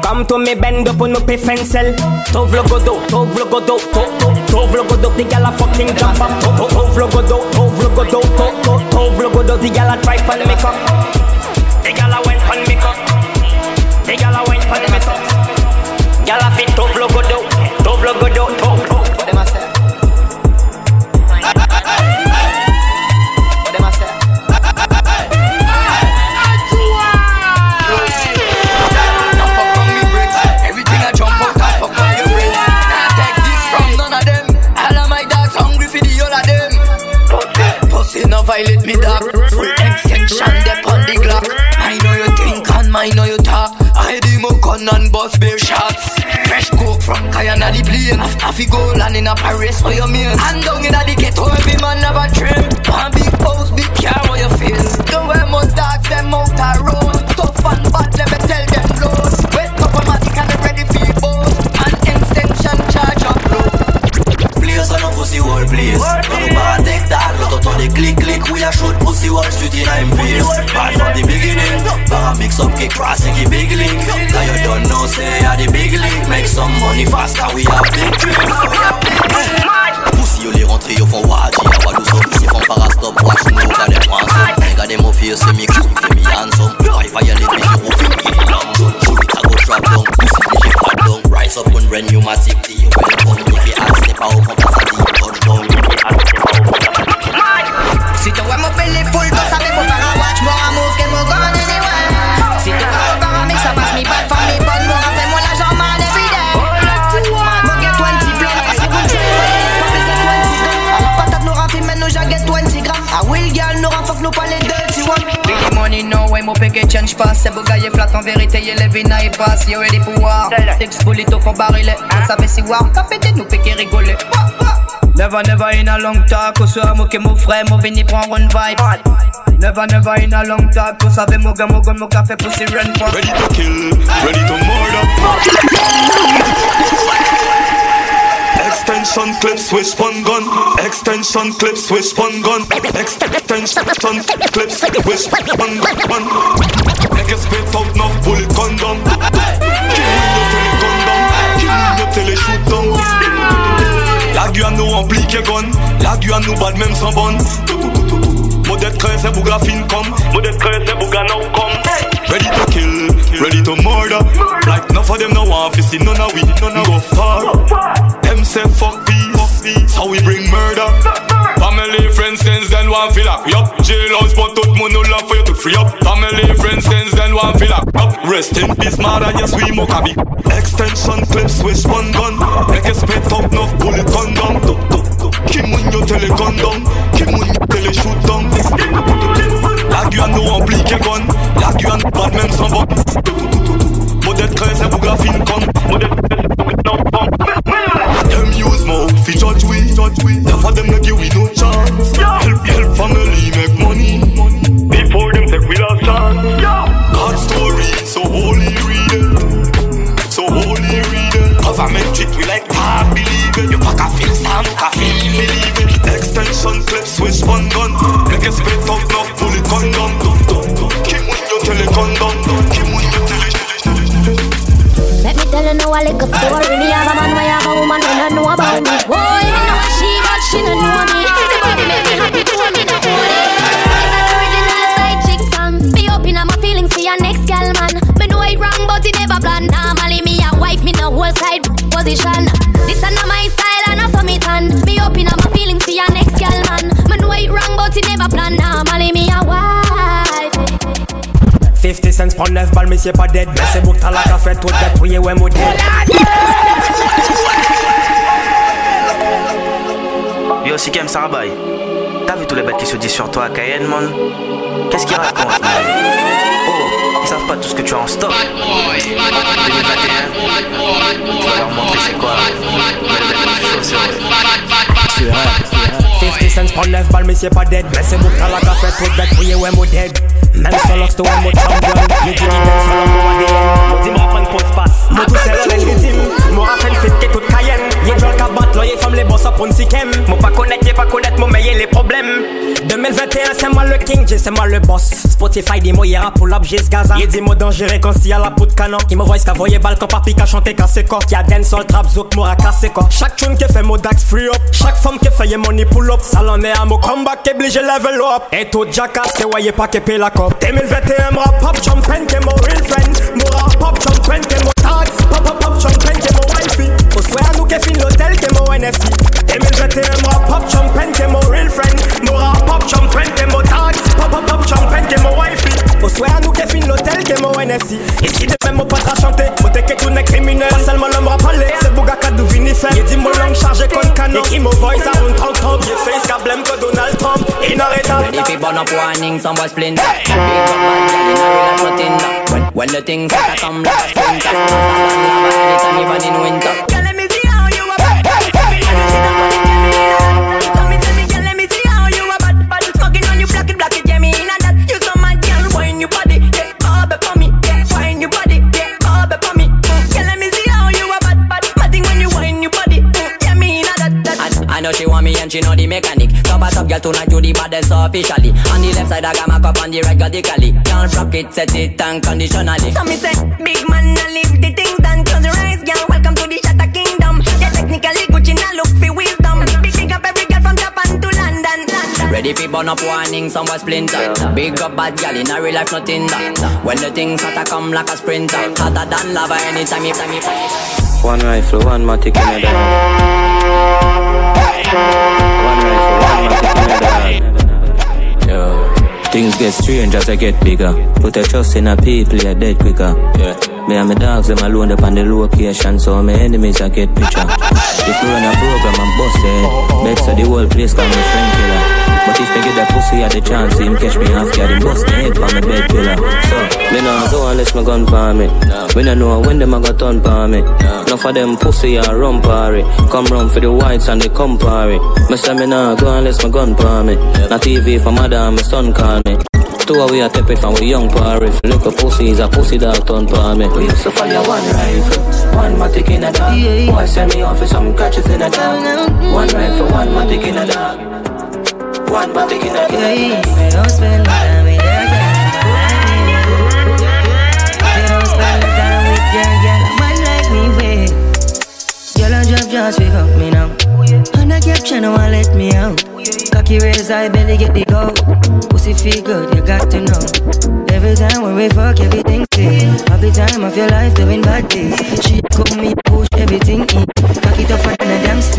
[SPEAKER 27] Come to me, bend up, nous pay fencel. Tov logo do, tov logo do, tov, tov logo the gal a fucking jump up. Tov, tov logo do, tov logo do, tov, tov, tov the gal a try for me up.
[SPEAKER 37] Violate me dog. Full extension, dep on the Glock. I know you think and I know you talk. I do my gun and bust bare shots. Fresh coke from Kayana the plane. Half go land in a Paris for your meal. And down in a the ghetto, every man have a trim. One big house, big car, what you feel. Don't wear most dogs, them out a road. Tough and bad, the click click we
[SPEAKER 38] are
[SPEAKER 27] shoot pussy watch to the time face Bad from the beginning Bar mix
[SPEAKER 38] up kick cross and keep big link. Now you don't know say I the big link. Make some money faster we have big dream We have big dream Pussy you les rentrés ils font waji Y'a pas d'où ils font parastop Watch nous got them ransom Regardez mon fils c'est mix you play me handsome. Why violate me you feel me long Shoot it I go trap down Pussy DJ fat down Rise up and rent new massive D Well done if you ask step out from
[SPEAKER 39] Pasadena a
[SPEAKER 40] money, no way, mon péquet change pas. C'est beau gars, flat en vérité, y'a les vina et passe. You ready pour war? Six bullet au fond barrilé. Vous savez si war, t'as pété, nous péquet rigoler. Never, never in a long talk. Au soir, moi que mon frère, mon vini prend one vibe. Never, never in a long talk. Vous savez, mon gars, mon gars, mon café, pussy run for.
[SPEAKER 10] Ready to kill, ready to murder. Extension clip, switch one gun. Extension clip, switch one gun. Extension clip, switch one gun. Make you spit out enough bullet condom. Kill you tell it. Kill you tell it shoot down. La gu à nous remplit que gun. La gu à nous bat même sans bonne. Modèle 13 c'est bouga fin comme. Modèle 13 c'est bouga now come. Ready to kill, ready to murder. Like enough of them no want to see none of we, none go far. Them say fuck peace, so we bring murder. Family, friends, since then one feel up. Jailhouse, but tout moun no love for you to free up. Family, friends, since then one feel up. Rest in peace, mother, yes we mokabi. Extension clip, switch one gun. Make you spit up enough bullet gun down. Kim when you tell it gun down. Kim you tell it shoot down. La gu à nous remplit que gun. La gu à nous bat même sans bon. Modèle 13 c'est bouga fin comme. Modèle 13 c'est bouga now come. Them use mouth fi judge we, judge we. Enough of them no give we no chance. Yeah. Help, help family make money. Before them take we last chance. God's story, so holy read. So holy read it. Government treat we like hard believe it. You pack a feel sound, can feel believe it. Extension clip, switch one gun. Make a spit out enough bullet condom. Kim when you tell it condom. Tell
[SPEAKER 3] a little story. Have a man, why have a woman when I know about me. Boy, me know she, but she don't know me. The body make me happy, to me the holy. It's chick song. Me open up my feelings for your next man. Me know it wrong, but never me a wife, me no whole side position. This a not my style a. Me open up my feelings for your next gal man. Me know it wrong, but it never plan. Normally
[SPEAKER 27] 50 cents prend 9 balles, mais c'est pas dead. Mais c'est la café, tout dead, oui, ouais, modèle.
[SPEAKER 41] Yo, Sikem Sarabay, t'as vu tous les bêtes qui se disent sur toi à Cayenne, man Qu'est-ce qu'ils racontent, man Oh, ils savent pas tout ce que tu as en stock. 2021, tu vas leur montrer c'est quoi.
[SPEAKER 27] Es 50 cents prend 9 balles, mais c'est pas dead. Mais c'est bouc, t'as la café, tout dead, oui, ouais, modèle. Même solo, c'est ouais, mon champion. Yo, tu dis même solo, mon ADN. Mon dis-moi, prends une pause passe. Mon tout seul, on est légitime. Mon rappel fait que toute Cayenne. Y'a John Kabat, là, y'a femme les boss, pour une sikem. Mon pas connecté, pas connaître, mon meilleur les problèmes. 2021, c'est moi le king, J, c'est moi le boss. Spotify, dis-moi, y'a pour l'op, j'ai ce gaza. Y'a dis-moi dangereux quand s'il y a la poudre canon. Qui me voit, qu'à voyer balle quand papi qu'a chanté cassé quoi. Qui a dancehall, trap, zouk, moura cassé quoi. Chaque tune qui fait mon dax free up. Chaque femme qui fait y'a money pull up. Ça l'en est à mon comeback, obligé level up. Et tout jackass, que voyez pas que paye la cop. 2021, moi pop champagne, que mon real friend. Moura pop champagne, que mon tax. L'hôtel, que mon NFC. 2021, moi pop champagne, que mon real friend. Moura pop champagne, que mon tax. Pop pop pop champagne, que mon wifey. Au soir, nous qui fin l'hôtel, que mon NFC. Ici, de même, mon pote a chanté. Mon que tout n'est criminel. Pas seulement l'homme rappelé. C'est Bougaka d'où vini fait. Il dit mon langue chargée comme canon. Et qui me voice à rond 30 30. J'ai face qu'à blême que Donald Trump. Inarrêtable.
[SPEAKER 42] Ready fi burn up warning, some boy splinter Big up bad girl in a real life that When, when the things that come like a splinter Lava, lava, anytime even in winter
[SPEAKER 35] officially. On the left side I got my cup on the right radically. Can't rock it, set it unconditionally.
[SPEAKER 4] So me say, big man, I leave the things done. Close your eyes, girl. Welcome to the Shatter Kingdom. Yeah, technically Gucci now
[SPEAKER 35] Ready for burn up warning, some was splinter. Big up bad gal in a real life, nothing that. When the things hotter come like a sprinter. Hotter than lava anytime you time you
[SPEAKER 43] One rifle, one matic in a. One rifle, one matic in a. Yo. Things get strange as I get bigger. Put your trust in a people, you're dead quicker. Yeah. Me and my dogs, them alone up on the location, so my enemies I get picture. If we run a program, I'm busted. Bet so the whole place call me friend killer. But if they get that pussy at the chance, him catch me half guard, him bust the head from my bed pillar. So, me nah go unless my gun palm it. We nah know when them a got turn palm it. Enough of them pussy a run party. Come round for the whites and they come party. Me say me nah go unless my gun palm it. Not TV for mother and my son call me. Two away a tep it from we young party. Look a pussy is a pussy dog turn palm it. We used to fire one rifle, one matic in a dog. Boy send me off for some catches in a dog. One rifle, one matic in a dog. One matic in a dog.
[SPEAKER 44] They don't spend time with their girl. They don't spend time with your girl. Man like me, wait. Girl, I drop just pick up me now. And the caption, no one let me out. Cocky raise, I belly get the go. Pussy feel good, you got to know. Every time when we fuck, everything clear. Every time of your life doing bad things. She cook me, push everything in. Cocky tougher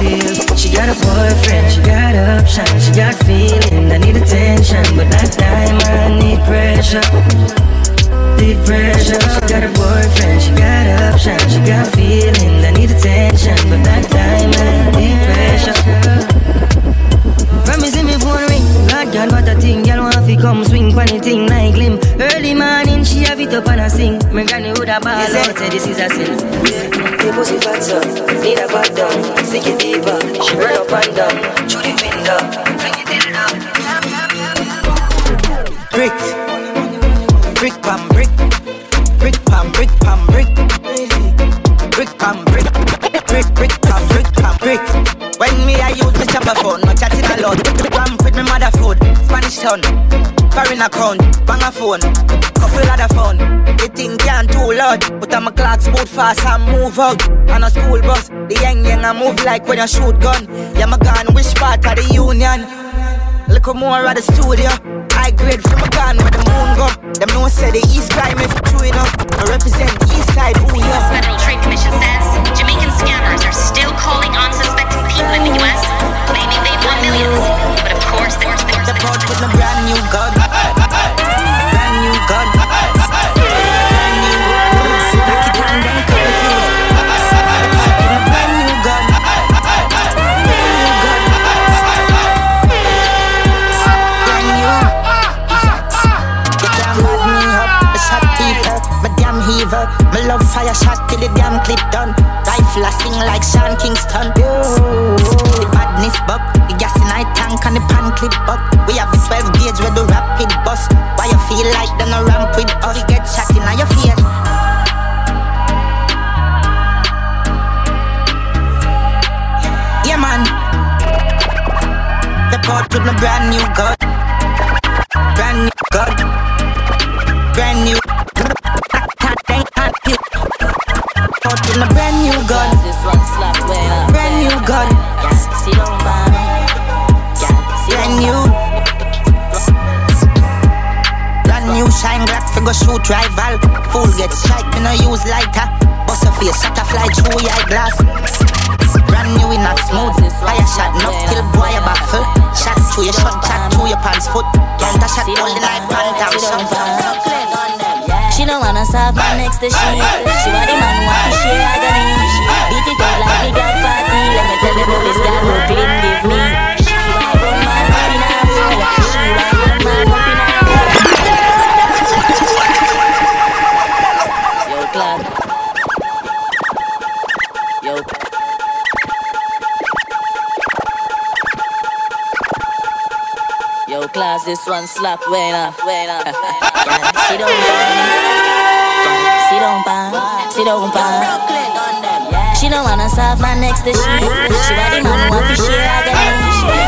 [SPEAKER 44] steel. She got a boyfriend, she got option, she got feeling. I need attention, but that time I need pressure. Need pressure. She got a boyfriend, she got option, she got feeling. I need attention, but that time I need pressure. Promise me phone ring. Lord God, what a thing. Girl want come swing the thing like glim. Early morning, she have it up and a sing. My granny would have ball out, say this is a sin. Yeah, the pussy fat so need a back down. Sick it deeper, she run up and down. Through the window, fling it in up.
[SPEAKER 45] Brick, brick pam brick, brick pam brick pam brick, brick pam brick, brick brick pam brick pam brick. When me I use my chopper phone, no chatting a lot. Ramp with me mother food, Town, foreign account, bang a phone, couple other phone. The thing can't too loud, but I'm a clock boot fast and move out. On a school bus, the young young I move like when you shoot gun. Yeah, my gun, which part of the union? Look more at the studio. High grade from a gun where the moon go. Them no say the east crime if true enough. I represent the east side,
[SPEAKER 46] The
[SPEAKER 45] yeah.
[SPEAKER 46] Federal Trade Commission says Jamaican scammers are still calling unsuspecting people in the US, claiming they've won millions. But of course, there's there's
[SPEAKER 45] The boat with a brand new gun. Brand new gun. Brand new Lock it down, then confused. With a brand new gun. Brand new gun. Brand new. You can't mad me up. I shot people. My damn heaver. My love fire shot till the damn clip done. Rifle I like Sean Kingston. The badness buck. The gas in I tank and the pan clip buck. We have the 12 gauge where the rapid bus. Why you feel like them a ramp with us? You get shot in your face. Yeah, man. The port with my brand new gun. Brand new gun. Brand new. With my brand new gun.
[SPEAKER 35] This one slap well.
[SPEAKER 45] Brand new gun.
[SPEAKER 35] See don't ban.
[SPEAKER 45] Brand new. Brand new shine black figure shoot rival. Fool get strike, me no use lighter. Bust a face, shot a fly through your glass. Brand new in not smooth. Fire shot, no kill boy a baffle. Shot through your shot, shot through your pants foot. Counter shot, all the light, pan down, some
[SPEAKER 18] She don't wanna serve my next to she She want the man who want to share agony Beat it out like me got fatty Let me tell the police that Brooklyn give me. She want run man up in a row. She want run man up in a row. Yo, Yo. Yo, class, this one slap, wait up, wait up. Sit on by. Sit on by. Sit on by. She don't wanna serve my next issue. She want the man who fish here again.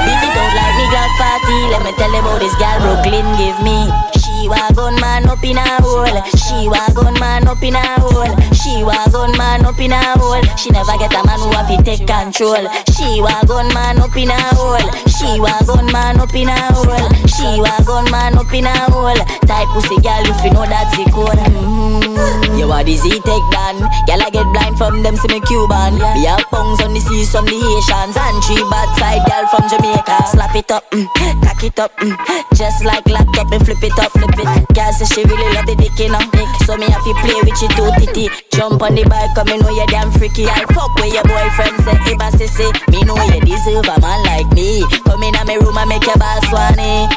[SPEAKER 18] If you don't like me, Glock party. Let me tell you about this girl Brooklyn give me. She want gun man up in a hole. She want gun man up in a hole. She wagon man up in a hole. She never get a man who have to take control. She wagon man up in a hole. She wagon man up in a hole. She wagon man up in a hole. Type pussy girl if you know that's the code. Mm-hmm. You are Z take down. Girl I get blind from them see me Cuban. We have pungs on the seas from the Haitians and three bad side girl from Jamaica. Slap it up, mm, cock it up, mm, just like laptop and flip it up, flip it. Girl say she really love the dick, you know. So me have to play with you too, titty. Jump on the bike, me know you damn freaky. I fuck with your boyfriend, say Iba sissy. Me know you deserve a man like me. Come in me room and make your boss swanny.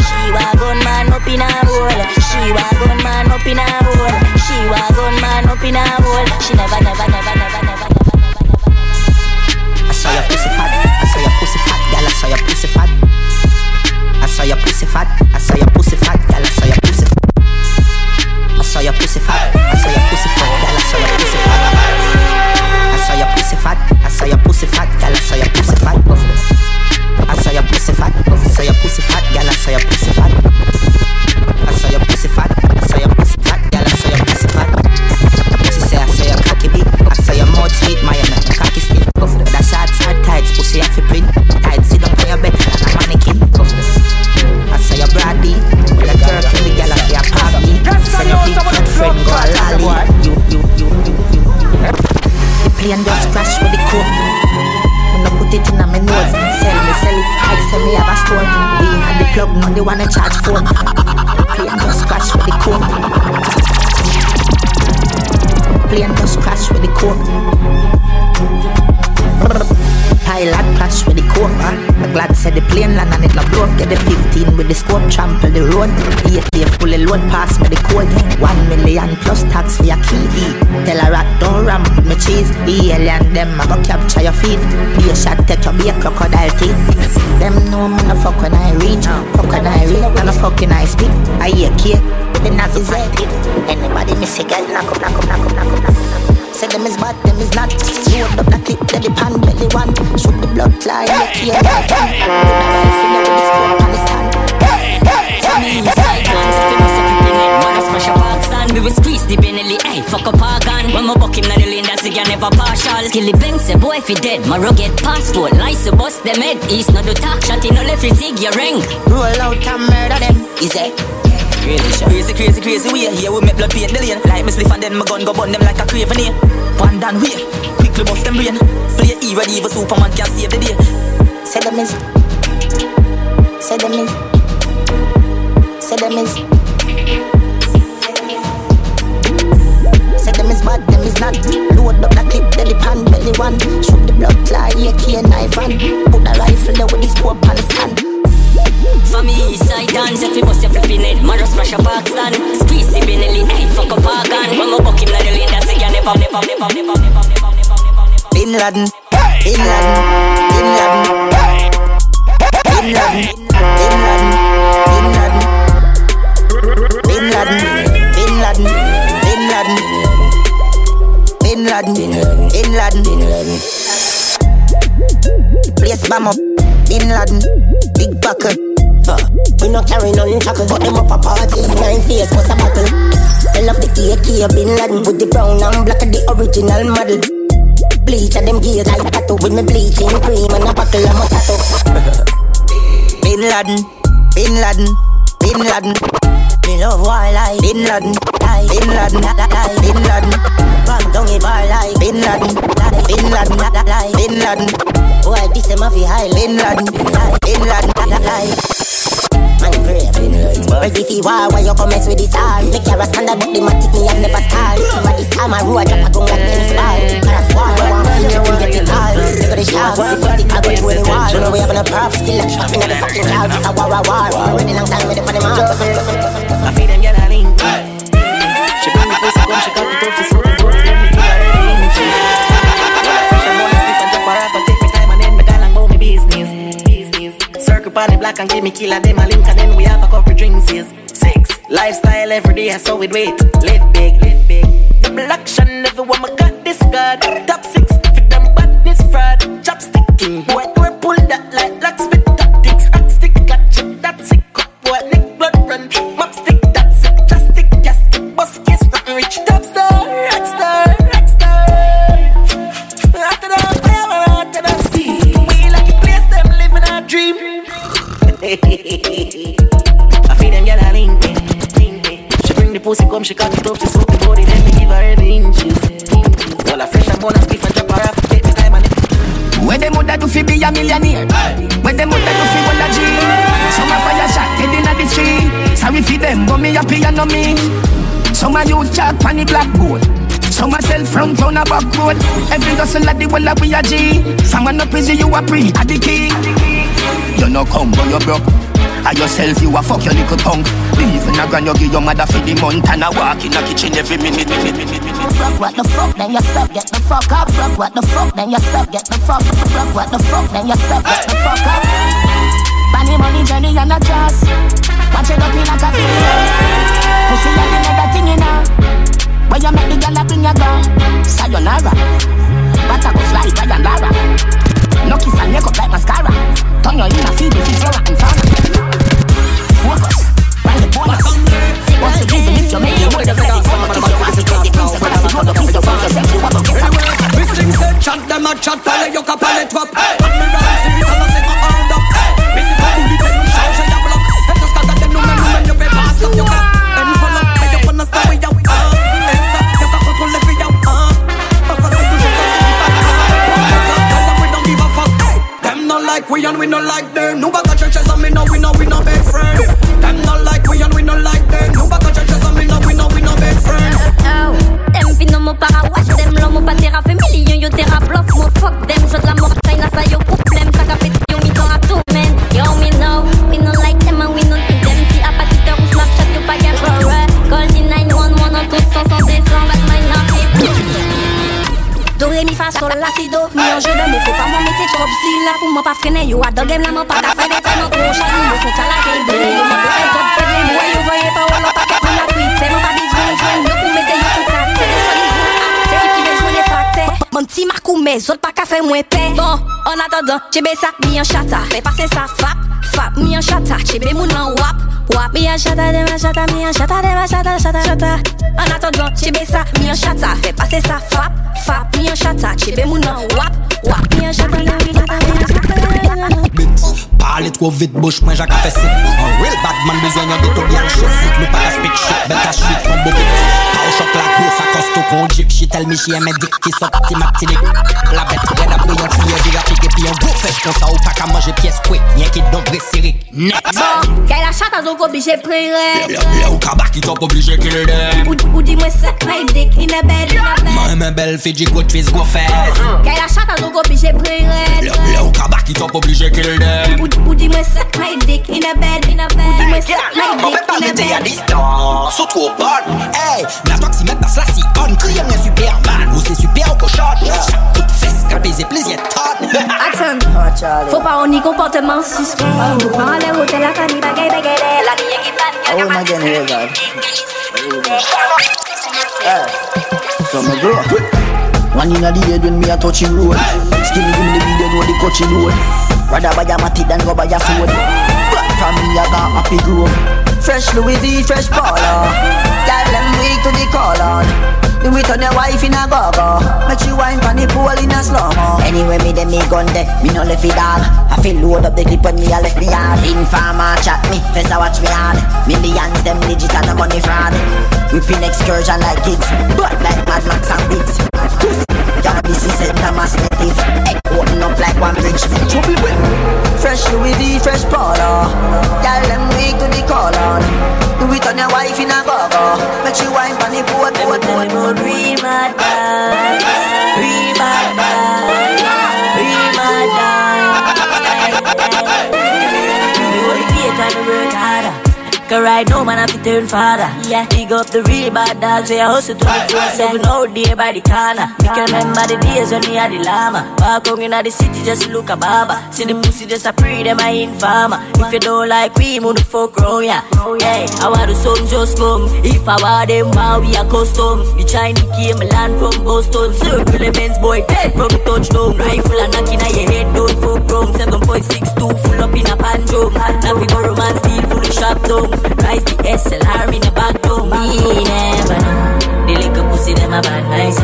[SPEAKER 18] She wagon man up in a hole. She wagon man up in a hole. She wagon man up in a hole. She never, never, never, never, never.
[SPEAKER 45] I saw your pussy fat, I saw your pussy fat, girl, I saw your pussy fat. I saw your pussy fat, I saw your pussy fat, girl, I saw your pussy. Saw your pussy fat, I saw your pussy fat, girl, I saw your pussy fat. I saw your pussy fat, I saw your pussy fat, girl, I saw your pussy fat. I saw your pussy fat, I saw your pussy fat, girl, I saw your pussy fat. I saw your pussy fat, Plane just crash with the coke. When I put it in my nose, sell me, sell it. I say me have a store. We had the plug, now they wanna charge phone. Plane just crash with the coke. Plane just crash with the coke. Pilot crash with the man. The glad said the plane land and it not broke. Get the 15 with the scope, trample the road. Eight day full of load pass me the code. One million plus tax for your key. Tell a rat don't ram with me cheese. The alien them I go capture your feet. Be a shot take your a crocodile teeth. Them know me no fuck when I reach. Fuck when I reach, and a fucking I speak. I hear with the nazi head. Anybody miss a girl, knock up, knock up, knock up, knock up, knock up. Say them is bad, them is not. Load up the clip, then the pan belly one. Shoot the blood fly, you can't have fun. Put a rifle with the scope on the stand.
[SPEAKER 18] Funny inside hands, if you must have been in Man, I smash a We will squeeze the Benelli, hey, fuck a park on When my buck him na the lane, that's the guy never partial. Skilly bang, say boy if he dead. My rugged passport, lies to bust them head East no do talk, shot in no left, you zig your ring.
[SPEAKER 45] Roll out and murder them, is it?
[SPEAKER 42] Crazy, crazy, crazy way. Here we make blood paint the lane. Like me spliff and then my gun go burn them like a craven here. One down way, quickly bust them brain. Play E ready, even Superman can save the day.
[SPEAKER 45] Say them is. Say them is. Say them is. Say them is bad, them is not. Load up the clip, then the pan belly one. Shoot the blood fly, AK knife and put the rifle there with the scope on the stand.
[SPEAKER 18] For me, he's side dance If you bust flipping head, man, just smash a Pakistan Squeeze the Benelli, hey, fuck up Hakan One more buck him like the lane, that's again Never, never, never, never, never, never, never, never
[SPEAKER 45] Bin Laden, Bin Laden, Bin Laden Bin Laden, Bin Laden, Bin Laden Bin Laden, Bin Laden, Bin Laden Bin Laden, Bin Laden, Bin Laden Place bomb up, Bin Laden, big bucket uh, we no carry none chuckle, but them up a party. Nine face was a battle. I love the AK Bin Laden with the brown and black of the original model. Bleach and them gears like tattoo with me bleaching cream and a buckle of Moscato. Bin Laden, Bin Laden, Bin Laden. Me love war like Bin Laden, like Bin Laden, like Bin Laden. Bang down a bar like Bin Laden, like Bin Laden, like Bin Laden. Boy, this a fi high Bin Laden, Bin Laden. Man brave, ready fi war when you come mess with this all. Make your standard, but the matic me have never stall. But this time I drop a gun like tennis ball. Cause war, I want feel you can get it all. Look at the shots, if you think I go through the wall. You know we having a prop, still a trap in the fucking cloud. It's a war, a war. Already long time with the funny mark.
[SPEAKER 47] Block and give me killer, them a link and then we have a couple drinks. Yes. Six. Lifestyle every day, so we wait. Live big, live big. The Double action, everyone my got this guard.
[SPEAKER 48] She cut it up, she suck the body, then me give her every inches. All a fresh and bonus, beef and drop her off, take the time and
[SPEAKER 28] Where them woulda do fi be a millionaire? Where them woulda do fi walla G? Some a fire shot dead inna the street. Sorry fi them, but me happy and no me. Some a youth chat the blackboard. Some a sell front round a back road. Every hustle at the walla we a G. From a no prison you a pre a the king. You no come but you broke. I yourself you a fuck your little punk. Even a grand you give your mother for the month and a walk in the kitchen every minute.
[SPEAKER 2] Fuck what the fuck, then you stop, get the fuck up. Fuck what the fuck, then you stop, get the fuck. Up. Fuck what the fuck, then you stop, get the fuck up. Bunny money journey and a jazz. Watch it up in a video. Pussy and the leather thing in her. Where you make the girl bring your girl. Sayonara. But I go fly by and Lara. No kiss and make up like mascara. Turn your in a feed if it's and fauna. Focus. Run the bonus. What's the reason if you make the world of the summer? If you ask it, the things I see, the things that I see, you want to get up.
[SPEAKER 4] We sing say chat them a chat pale yo ka pale twap And
[SPEAKER 3] Do re mi fa sol la si do. Mi anje do mou fè pa mou mette trop si la pou mou pa frene Yo a do gem la mou pa ka fè de tè mou tro Chari mou fè tala ke do Yo mou fè zot pè de mou Yo voye pa ou lo pa kè pou la kuit Se mou pa bizwen jwen yo pou mette yo tout la tè Se li zon a tè ki ve jwen de fakte Mwen ti ma mais autres pas qu'à faire moins paix. Bon, en attendant, j'ai ça, mi en chata. Fais passer ça, fap, fap, mi en chata. J'ai mon en wap, wap, mi en chata, de ma chata, mi en chata, de ma chata, chata, chata. En attendant, j'ai ça, mi en chata. Fais passer ça, fap, fap, mi en chata. J'ai mon en wap, wap, mi en chata, de ma chata, mi en chata.
[SPEAKER 49] Parler trop vite, bouche, moi j'ai qu'à faire ça. Un real bad man, besoin d'un détour bien chaud. Nous pas respect shit, bête à shit, mon beau petit. Pas au choc la course, ça coste au jeep She tell me she aime dick qui sort petit ma petite La bête reine à brillant, tu viens dire piquer Puis un gros fesse comme ça ou pas qu'à manger pièce quick. Rien qui donc resserré, net
[SPEAKER 3] Bon, qu'elle a chata donc obligé prendre.
[SPEAKER 49] Là ou cabas qui t'ont obligé qu'il le dem
[SPEAKER 3] Ou, ou dis-moi ça, my dick in a bed, in a bed
[SPEAKER 49] Moi même belle fille, go twist, go fesse.
[SPEAKER 3] Qu'elle a chata donc obligé prendre.
[SPEAKER 49] Là ou cabas qui t'ont obligé qu'il le dem
[SPEAKER 3] Ou dis-moi ça, my dick in a bed, in a bed Ou dis-moi ça, my dick in a bed
[SPEAKER 49] distance, ou trop bonne Hey, la toi qui met dans cela si on Crie un Superman, ou c'est super au cochon Chaque toute fesse, qu'a baiser plaisir tot
[SPEAKER 3] Attends, faut pas on y comportement suspect. On nous prend les hôtels à Cali, bagay, bagay, la ligne qui
[SPEAKER 45] I will not get here, God. So me grow One inna the head when me a touching road Skinny give me the video know the coaching road Rather buy a matic than go buy a sword. Black from me I got happy grow Fresh Louis V, fresh Paula Girl them weak to the call Then we turn your wife in a go-go. Make you wine from the pool in a slow-mo. Anyway me dem me gun de, me no left it dog I feel load up the clip when me a left me hard. Informer chat me, first I watch me hard. Millions them legit and a money fraud. Whipping excursion like kids But like Mad Max and Biggs Y'all is St. Thomas native Head open up like one bridge Trouble with Fresh Louis V, fresh Paula Y'all them weak to the call on Do it on your wife in a go-go Make you wine on the boat, boat, boat,
[SPEAKER 18] Real mad real Cause right now man have to turn father Yeah, big up the real bad dogs Say I hustle 24-7 out there by the corner. Me can remember the days when me had the llama. Walk on in the city just look a barber. See the pussy just a pre them a informer? If you don't like we, move the fuck round ya Hey, I want the sun just come. If I want them, wow, we are custom. The Chinese came land from Boston. Circle the men's boy dead from the touchdown. Rifle and knocking at your head, don't fuck round. 7.62 full up in a pan drum Now we go romance steal full of shop down Rise the SLR in the back door Me never know. The little pussy them a bad nice.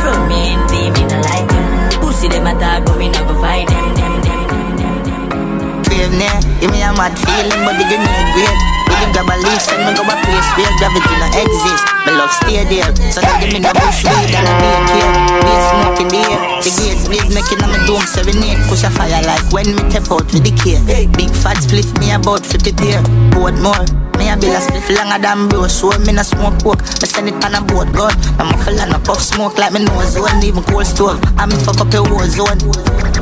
[SPEAKER 18] From me and me, me no like them. Pussy them a talk but me not go fight them, them, them, them, them, them.
[SPEAKER 45] Give me a mad feeling but the grenade great With the grab a leaf, send me go a place where gravity no exist. My love stay there, so don't give me no bush weed and a daycare. Be smoke in the air, the gates blaze making on my dome serenade. Push a fire like when me tap out with the care. Big fat split me about 50 pair, board more. A bill a split longer than bro So me no smoke pork Me send it on a boat gun I'm a no puff smoke like me nose. Zone Even cold stove I me fuck up your war zone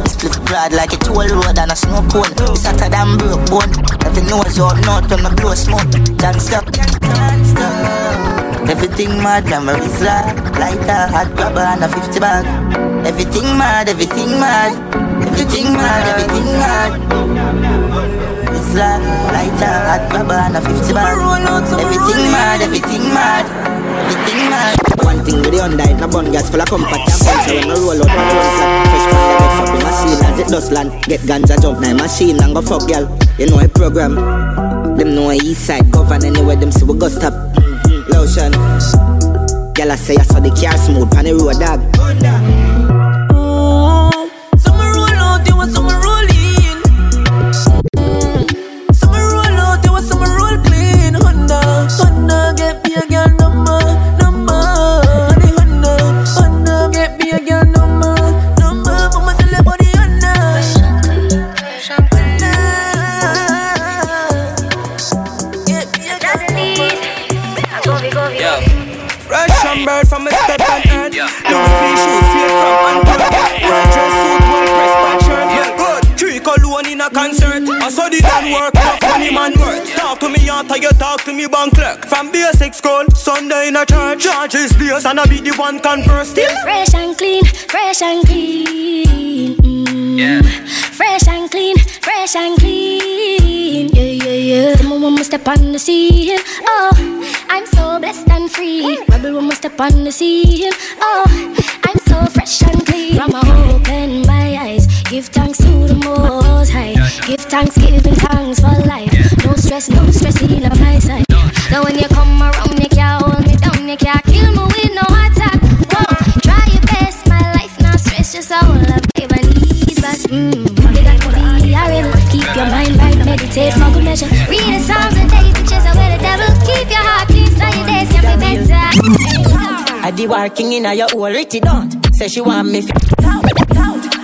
[SPEAKER 45] Split broad like a toll road and a snow cone. It's hotter than broke bone. Every nose out north when me blow smoke. Gangsta Everything mad, memories loud Lighter, hot grabber and a 50 bag. Everything mad, everything mad. Everything mad, everything mad. it's like lighter, hot grabber and a 50 bag Everything mad, everything mad Everything mad.
[SPEAKER 12] One thing with the Honda, no bun gas full of comfort. And fun So when I roll out, my run flat. Fresh from the best up in machine as it does land. Get ganja jump, now machine and go fuck girl. You know a program. Them know a east side govern anywhere them see we go stop. Lotion. Girl I say I saw the car smooth pan the road dog
[SPEAKER 50] after you talk to me bank clerk. From basic school, Sunday in a church. Charges beers and I be the one converse still.
[SPEAKER 51] Fresh and clean, fresh and clean. Mm.
[SPEAKER 50] Yeah.
[SPEAKER 51] Fresh and clean, fresh and clean. Yeah, yeah, yeah. Someone when we step on the scene. Oh, I'm so blessed and free. Rebel when we step on the scene. Oh, I'm so fresh and clean. From I open my eyes, give thanks to the Most High. Give thanks, giving thanks for life. No stress, no stress in on my side. Now when you come around, you can't hold me down, you can't kill me with no attack. Whoa, try your best, my life not stress, just all up, give my knees back. Mmm, you got to be a rebel. Keep your mind right, meditate for good measure. Read the Psalms and David, chase away the devil. Keep your heart clean, so your days can be better.
[SPEAKER 12] I the working in a your whole pretty don't Say she want me fi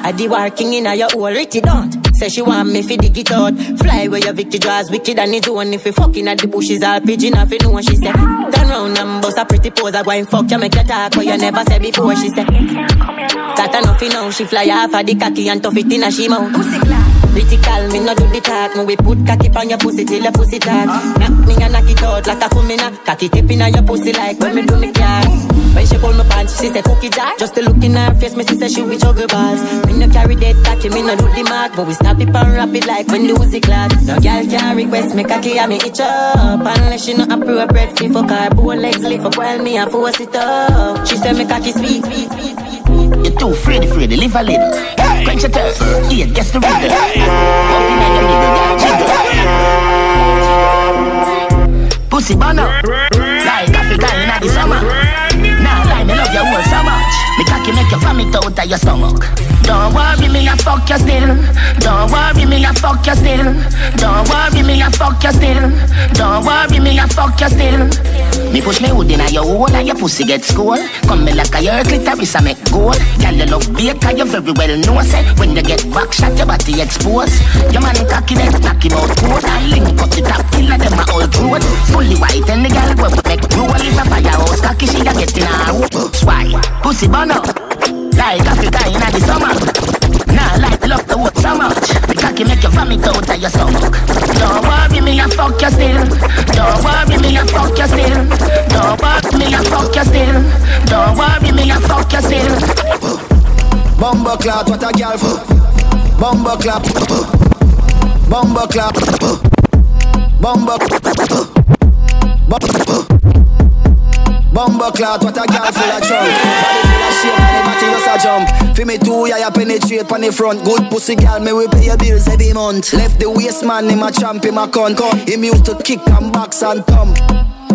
[SPEAKER 12] I the working in a your whole pretty don't Say she want me fi dig it out. Fly where your victory draws wicked and it's one If you fucking at the bushes. All pigeon off you know what she say. Turn round and bust a pretty pose. I go and fuck you make you talk But you never said before she say That enough you know. She fly off of the cocky and tough it in a she mouth Critical, me no do the talk. Me we put cocky on your pussy till your pussy talk. Knock me and knock it out like a kumina. Cocky tip in your pussy like when me do me car When she pull me pants, she say cookie jar. Just to look in her face, me see say she with juggle bars Me no carry that cocky, me no do the mark But we snap it and wrap it like when the Uzi clad No girl can request me cocky and me itch up. Unless she no appropriate fi fuck her Bow legs lift up while me a force it up. She say me cocky sweet, sweet, sweet, sweet
[SPEAKER 2] You're too afraid, afraid to live a little. Quench your thirst, yeah, guess the riddle. Up in your middle, yeah, jiggle. Pussy banner, like Africa in the summer. Nah, lie, me love you all so much. Me cocky make you vomit out of your stomach. Don't worry me, I fuck you still. Don't worry me, I fuck you still. Don't worry me, I fuck you still. Don't worry me, I fuck you still. Me push me hood in your hole and your pussy get school. Come me like a your clitoris I make gold. Girl you love baker, you very well know say when you get back shot your body exposed. Your man cocky then knock him out cold. I link up the top killer them a old road. Fully white and the girl we make roll if a firehouse cocky she a get in a Why? Pussy burn up like Africa in the summer. Nah, like love the wood so much. The cocky make you vomit out of your stomach. Don't worry me, I fuck you still. Don't worry me, I fuck you still. Don't worry me, I fuck you still. Don't worry me, I fuck you still.
[SPEAKER 52] Bumbo clout, what a girl for? Bumbo clap. Bumbo clap. Bumbo. Bumbo clout, what a girl full of trunk. Body full of shape, and the body just a jump. Feel me too, yeah, you penetrate on the front. Good pussy girl, me we pay your bills every month. Left the waist man, him a champ, him a cunt. Him used to kick and box and thump.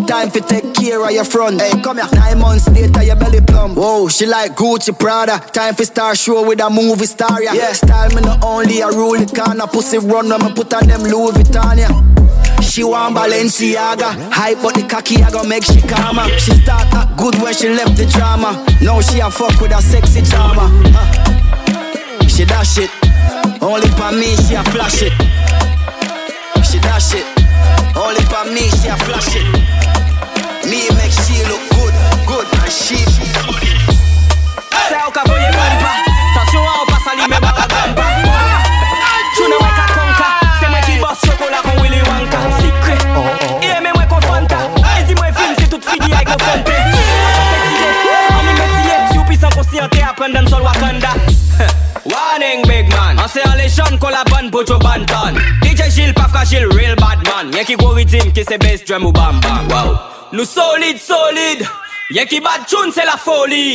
[SPEAKER 52] Time for take care of your front. Hey, come here. Nine months later, your belly plump. Whoa, she like Gucci Prada. Time for star show with a movie star. Yeah, yeah style me not only a rule it can. A pussy run when me put on them Louis Vuitton. Yeah.
[SPEAKER 53] She want Balenciaga. Hype but the cocky I gon' make she calmer. She start up good when she left the drama. Now she a fuck with a sexy. Huh. She dash it. Only for me she a flash it. She dash it. Only for me she a flash it. Me make she look good, good and she.
[SPEAKER 27] Cas An se an le chan kon la ban pou chou ban tan. DJ Jil pa fragil, real bad man. Yen ki gwo ritim ki se bass drum ou bam bam. Wow, nou solid solid. Yen ki bad choun se la foli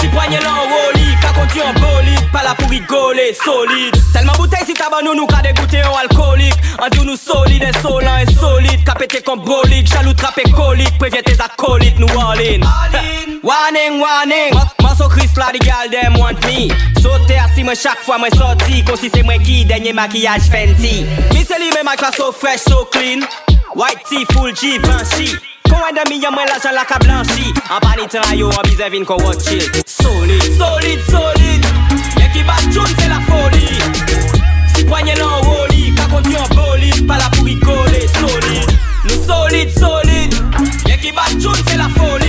[SPEAKER 27] Si pwanyen lan roli Ka konti an bolit Pa la pou rigole solide. Telman bouteille si taban nou nou ka degoute an alkolik An diou nou solide, insolent, insolite Ka pete kon bolik, chalou trape kolik Prevye te akolit nou all in. Warning, warning. Man so kris la di gal dem want me Sote asi mwen chak fwa mwen soti Konsise mwen ki denye makiyaj fenty. Mi se li men mak la so fresh, so clean. White tea, full Givenchy Kon de mi yon mwen la ka blanchi An yo an bize vin kon wot chill Solid, solid, solid. Ye bat choun se la foli Si poignet l'enroli Ka konti an bolide Pa la pou rigole Solid, nou solid, solid. Ye ki bat choun la foli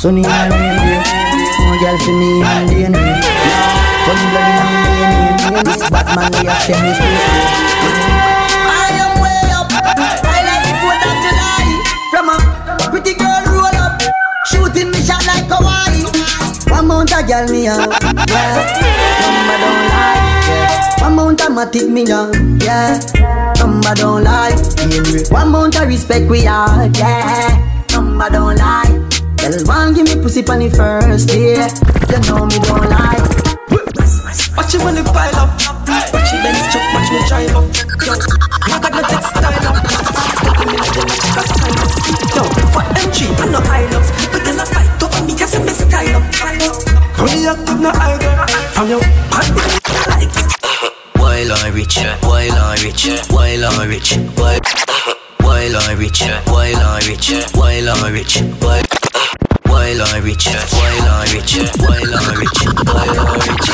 [SPEAKER 17] Sunny and rain, no girl for me and night. Funny blood in day and. This Batman way of send.
[SPEAKER 54] I am way up. I like the fourth of July. From a pretty girl roll up, shooting me shot like Hawaii.
[SPEAKER 17] One mount a girl me have, yeah. Number don't lie, yeah. One mount a matic me young, yeah. Number don't lie, Henry. One mount a respect we are, yeah. Number don't lie. Tell one give me pussy on the first day. You know me don't lie.
[SPEAKER 54] Watch it when it pile up. Watch it then chuck, watch me drive up. Yo, I got no text style up. Take me like the check a sign up. Yo, for MG, I no Hilux. But then I fight over me, cause I miss style up. Only act up no idol. From your like uh-huh.
[SPEAKER 55] While I'm rich, while I'm rich, while I'm rich, while uh-huh. While I'm rich, while I'm rich, while I'm rich, while while I'm rich, while I'm rich, while I'm rich, while I'm rich.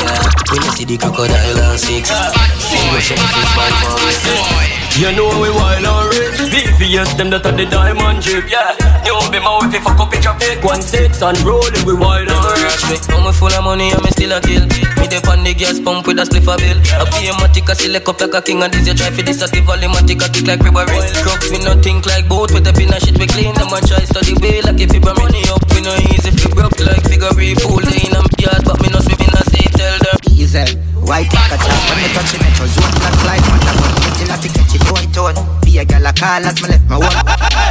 [SPEAKER 55] When you see the crocodile and six, see what she is bad for
[SPEAKER 27] You know we wild and rich VVS them that are the diamond drip Yeah. You be my wife if I copy traffic One six and rolling we wild and rich
[SPEAKER 55] Now me. Full of money and me still a kill. Me dep on the gas pump with a spliff a bill. I pay a matic a select up like a king And this you try for this a the volumatic a kick like ribbery Drugs we not think like boat. With the pin and shit we clean Them a try study way. Like if we bring money up no easy we broke like figure Pool in a yard but me no swimming a say tell them.
[SPEAKER 45] Easy. White like a chop when me touch it. Metro zone Black like man a gun Till I catch it boy tone Be a gal a call as me left my one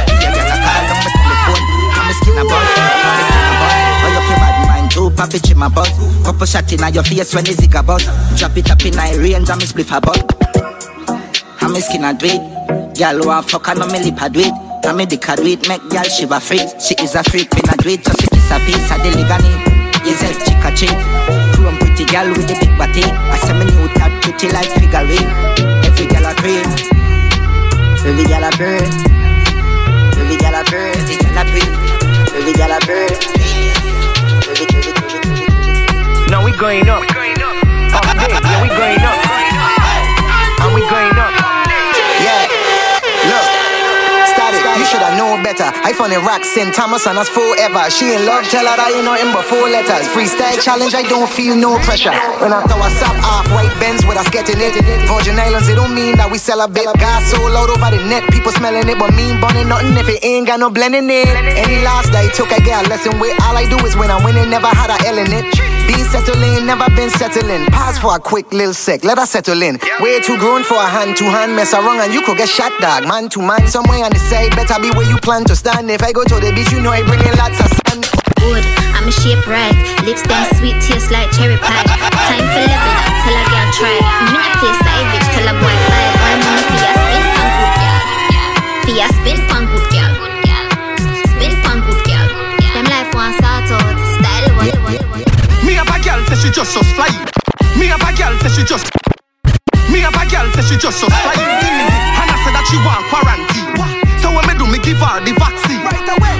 [SPEAKER 45] Be a gal a call on my telephone I'm a skin a buzz I'm a skin a buzz Oh you feel bad? Mind too it in my buzz Couple shot in your face when the a buzz Drop it up in my range I'm a spliff a buzz I'm a skin a it Gal want fuck and me lip a do it I'm a dick a do it Make gal shiver freeze She is a freak when I do it Just to kiss a piece of the ligani. Yes, chick a chick Chrome pretty gal with the big body. I say me new that pretty like figurine. Every gal a cream Every gal a bird. Every gal a bird. Every gal a bird Every gal a bird.
[SPEAKER 27] Now we going up. Up there, yeah we going up
[SPEAKER 53] should have known better. I found a rock St. Thomas and us forever. She in love, tell her that ain't nothing but four letters. Freestyle challenge, I don't feel no pressure. When I throw a sap off white Benz with us getting it. Virgin Islands, it don't mean that we sell a bit. Gas so loud over the net, people smelling it, but mean bunning nothing if it ain't got no blending in. Any last day took I get a lesson with. All I do is win. I'm winning, never had a L in it. Been settling, never been settling. Pause for a quick little sec, let us settle in. Way too grown for a hand to hand, mess around and you could get shot, dog. Man to man, somewhere on the side, better be where you plan to stand. If I go to the beach, you know I bring in lots of sand.
[SPEAKER 56] Good, I'm a shape right. Lips them sweet, taste like cherry pie. Time for up till I get try. Me not play side bitch till I boy bye. One money for your spin punk good girl. For your spin girl.
[SPEAKER 30] just so fly. Me have a girl say she just. Me have a girl say she just so fly. And I said that she want quarantine. So when me do me give her the vaccine.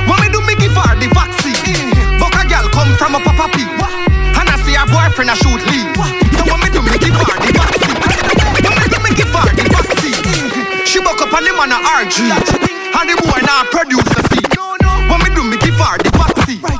[SPEAKER 30] When me do me give her the vaccine. But a girl come from a papa pee. And I see her boyfriend a shoot leave. So when me do me give her the vaccine. When me do me give her the vaccine. She buck up on him on a RG. And the boy now produce the scene. When me do me give her the vaccine. When me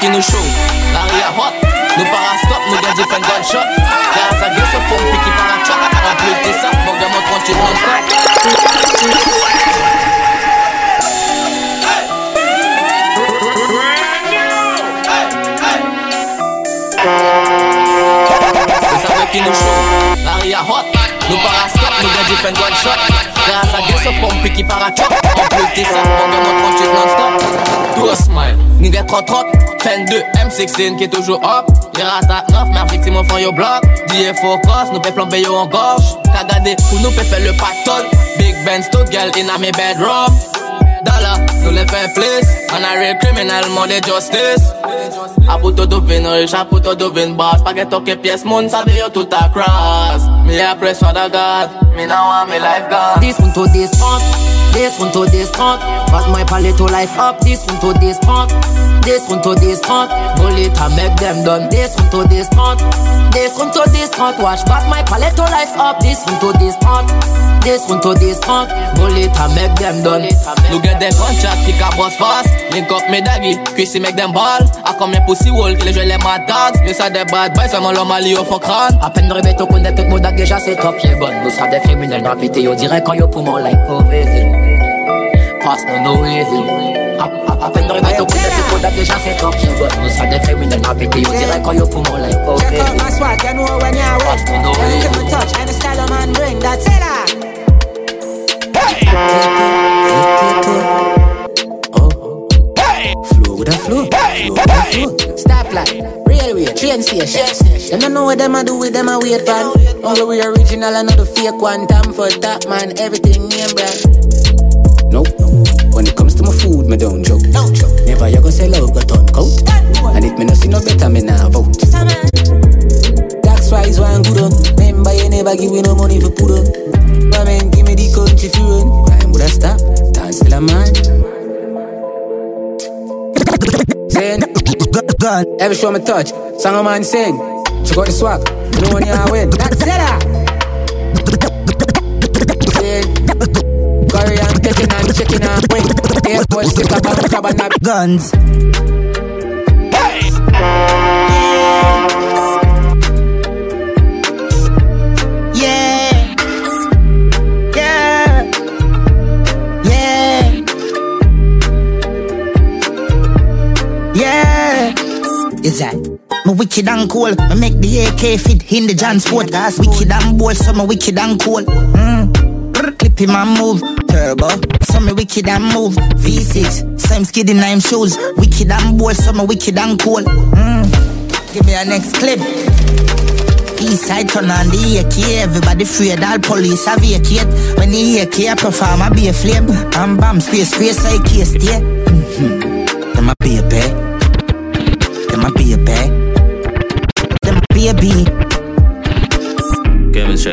[SPEAKER 57] qui nous chaud, l'arrière hot. Nous parastop, nous gagne different gunshot. Grâce à Dieu, ce pompe qui parachute En plus de ça, gars montre tranquille non-stop qui nous chaud, l'arrière hot. Nous parastop, nous gagne different gunshot. Grâce à Dieu, ce pompe qui parachute En plus de ça, gars montre tranquille non-stop Tout smile, nigga trop trop Fan 2, M16 qui est toujours J'ai ratat 9, mais victime au fond yo bloc. DF focus, nous peut plomber yo en gorge. T'as gardé pour nous peut faire le pactole. Big Ben stood girl in a me bedroom. Dollar, nous les fait plus. On a real criminal, money justice A do vin rich, a puto do vin boss Pa get toke pièce, moun sabe yo tout a cross Me a press for the God Me now want me life gone
[SPEAKER 9] This one to this front, this one to this front. But my palette to life up, this one to this front, this one to this front. Bullet and make them done. This one to this front, this one to this front. Watch, but my palette to life up, this one to this front, this one to this front. Bullet and make them done.
[SPEAKER 57] Nous get des contracts qui ka boss fast Link up me daggy, Chrissy make them ball A comme mes pussy wall, qui les jouer les mad dogs ça des bad boys, seulement l'homme à au fond crâne
[SPEAKER 9] À peine rêvé, tout connaît tout monde déjà c'est top, yeah bon. Nous sera des criminels gravités, yo direct quand yo poumon like COVID. Pass no no easy. À peine rêvé, tout connaît tout le monde déjà c'est top, yeah bon. Nous sera des criminels gravités, yo direct quand yo poumon like COVID.
[SPEAKER 45] Check out my swag, you know when you're
[SPEAKER 9] Pass no no
[SPEAKER 45] Every
[SPEAKER 9] easy.
[SPEAKER 45] little touch and the style a man bring, that's it. ah.
[SPEAKER 9] Flow with a flow, flow with a flow. Stoplight, railway, train station. Them don't know what them a do with them a wait pan. Only we original and not the fake one. Time for that man, everything name brand. My food, me don't joke. Never you go say love got turn coat. And if me no see no better, me nah vote. Tax rise one good on. Remember you never give me no money for put on. My man, give me the country if run. Crime would have stopped. Dance still a man. Saying, every show me touch, song a man sing. Check out the swag, know when you win. That's it. ah. Saying, curry and chicken and chicken wing. Airport stick up on crab and a guns.
[SPEAKER 45] Yeah. Yeah. Yeah. Yeah. Is that? Me wicked and cool. Me make the AK fit in the John Sport. Gas wicked and bold, so me wicked and cool. Mm. Clip and move. Turbo. So me wicked and move. V6. Same skid in nine shoes. Wicked and bold, so me wicked and cool. Mm. Give me a next clip.
[SPEAKER 58] East side turn on the AK. Everybody afraid all police have vacate. When the AK perform, I be a flame. Bam bam, space space, I case stay. Mm-hmm. Them a baby. Them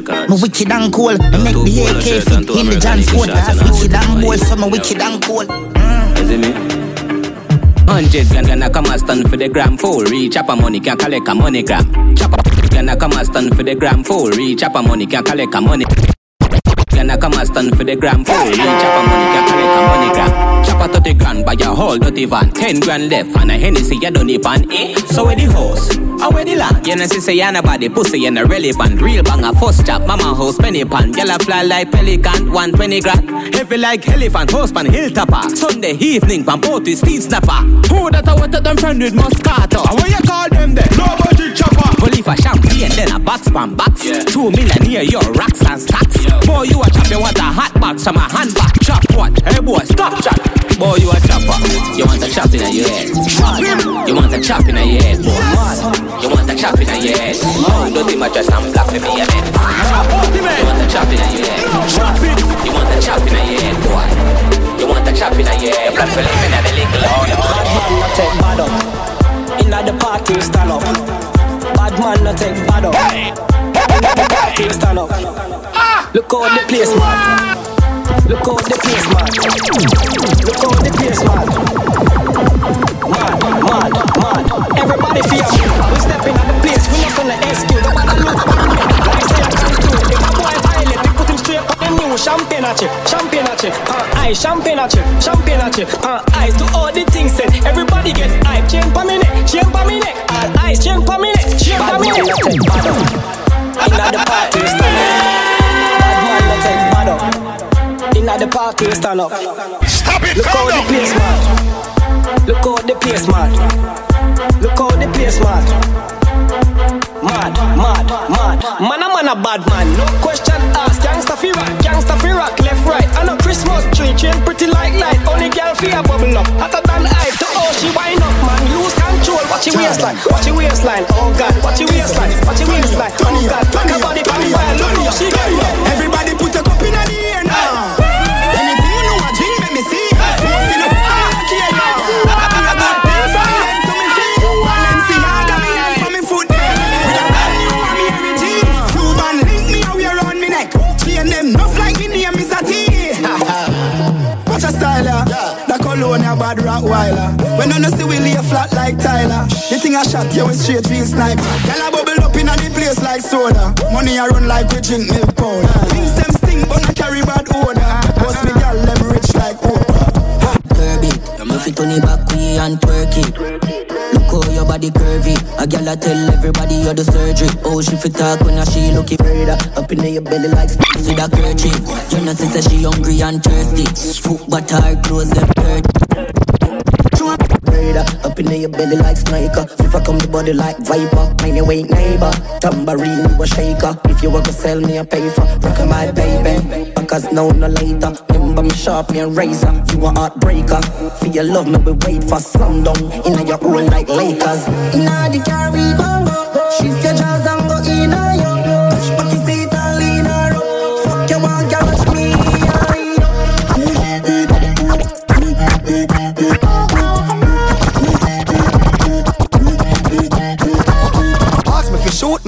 [SPEAKER 59] Records.
[SPEAKER 58] Me wicked and cool. Me make the AK fit in the John Sport. That's wicked and bold, so me wicked and cool. Mm.
[SPEAKER 59] You see me?
[SPEAKER 35] Hundred grand gonna come and stand for the gram full reach up a money can collect a money gram. Chop up gonna come and stand for the gram full reach up a money can collect a money. Gonna come and stand for the gram reach up a money can collect a money gram. Chop a 30 grand buy a whole dirty van. 10 grand left and a Hennessy you don't pan. Eh? So where the horse? How where the land? You know see say you nobody pussy you no relevant. Real bang a first chop mama house penny pan. A fly like pelican 120 grand. Heavy like elephant horse pan hilltopper. Sunday evening pan boat with steam snapper. Who that a what them friend with Moscato? And what you call them then? No if a champagne then a box pan box. Two million here your racks and stacks. Boy you a chop you want a hot box from a handbag. Chop what? Hey boy stop chat. Boy you a chopper. You want a chop in your head. You want a chop in your head boy. You want a chop in your head. Oh, dirty mattress and black for me a bed. You want a chop in your head. You want a chop in your head boy. You want a chop in your head. Black for life in a belly glow.
[SPEAKER 15] Bad man not take bad up. Inna the party stand up. Bad man not take bad up. The stand up. Ah. Look how the place man. Look how the place man. Look how the place man. Mad, mad, mad. Everybody feel me. We step in at the place. We not gonna excuse. On the new champagne at you, champagne at you. Uh, aye, champagne at you, champagne at you. Uh, eyes to all the things said. Everybody get hype. Chain pa me neck, chain pa me neck. All eyes, chain pa me neck, chain pa me neck. Bad man, inna the party stand up. Bad man, no take bad up. Inna the party stand up. Stop it, Look how the place mad. Look how the place mad. Look how the place mad. Mad, mad, mad. Man a man a bad man. No question asked. Gangsta fi rock, gangsta fi rock. Left right. And a Christmas tree chain pretty like light. Only girl fi a bubble up. Hotter than ice. To oh she wind up man. Lose control. Watch your waistline. Watch your waistline. Oh God. Watch your waistline. Watch your waistline. Oh God. Look her body she get up.
[SPEAKER 30] Everybody put a cup in Cologne a bad Rottweiler. When I see we lay flat like Tyler. The thing I shot you with straight real sniper. Girl a bubble up in a the place like soda. Money a run like we drink milk powder. Things them sting but I carry bad odor. Boss me girl them rich like Oprah.
[SPEAKER 45] It, you move it on the back way and twerk it. Your body curvy. A gal a tell everybody you're the surgery. Oh, she fit talk when a she looking further. Up in your belly like sticks with a kerchief. Jonathan says she hungry and thirsty. Foot but her clothes them dirty. Murder up in your belly like sniper. If I come the body like viper, mind your wait neighbor. Tambourine you a shaker. If you want to sell me a paper, rock my baby. Because now no later. Remember me sharp and razor. You a heartbreaker. For your love me we wait for sundown. In your own like Lakers.
[SPEAKER 30] Inna the car we go. Shift your jaws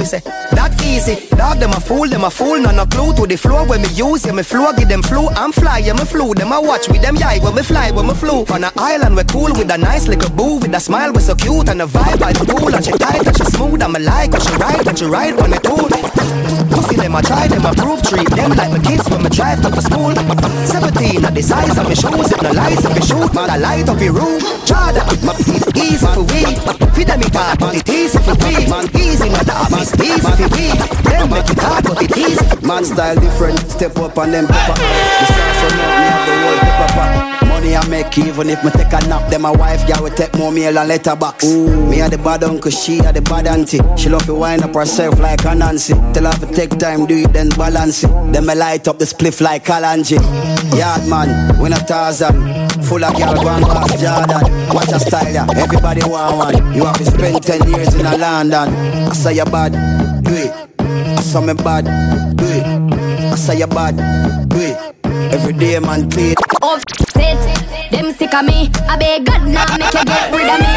[SPEAKER 60] say easy. Dog them a fool, them a fool, none a clue to the floor when me use. Yeah, me flow, give them flu. I'm fly, yeah, me flew. Them a watch with them yai when me fly, when me flew. On a island we cool with a nice little boo, with a smile we so cute and a vibe by the pool. And she tight and she smooth, I'm a like, and she right, and she right when me cool. Pussy them a try, them a prove treat them like my kids when me drive to the school. 17 at the size of me shoes, if no lies if you shoot, man I light up your room. Chada, it's easy for we. Feed them it up, it easy for we. Easy my dog, it's easy for we. Them make it hard, but it easy.
[SPEAKER 61] Man style different, step up and them pepper. The stars up, me have the whole pepper pot. Money I make even if me take a nap. Then my wife girl will take more meal and letterbox. Ooh. Me a the bad uncle, she a the bad auntie. She love to wind up herself like a Nancy. Tell her to take time, do it then balance it. Then me light up the spliff like Kalanji. Yard man, we not Tarzan. Full of girl, and pass Jordan. Watch a style, yeah. Everybody want one. You have to spend 10 years in a London. I say you bad. do it. Saw me bad, do. I say you bad, do. Every day man play it.
[SPEAKER 3] Off it, them sick of me. I beg God now make you get rid of me.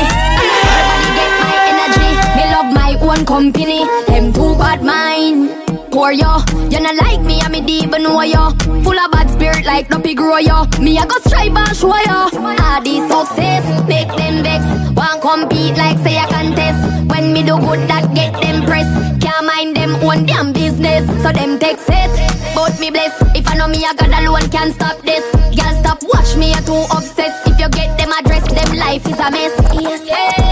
[SPEAKER 3] Everybody get my energy. Me love my own company. Them too bad mind. Poor yo, you not like me, I'm a deep know yo. Full of bad spirit like no pig grow yo. Me I go strive and show yo. Ah, All this success make them vex. Want compete like say I contest. When me do good that get them press. Can't mind them own damn business, so them take set. But me bless. If I know me I got alone can't stop this. Girl stop watch me you too obsessed. If you get them address, them life is a mess. Yes.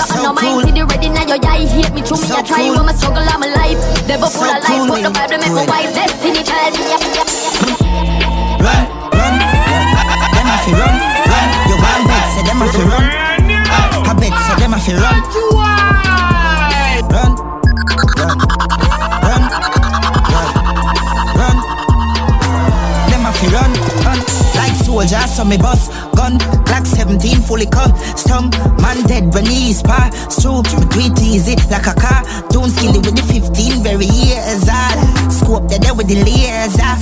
[SPEAKER 3] What happy you so on no mind? See the ready now your eye hate me through me I try when my struggle I'm alive. Never full of life, but the Bible make me wise. Destiny child.
[SPEAKER 45] Run, run, them a fi run, run. You want bet, say them a fi run. I bet, say them a fi run. Run, Like soldiers, so me bus gun. Glock 17 fully custom. Man dead when he's pass through. Me it easy like a car. Don't skill it with the 15 very years. Ah. Scope the there with the laser.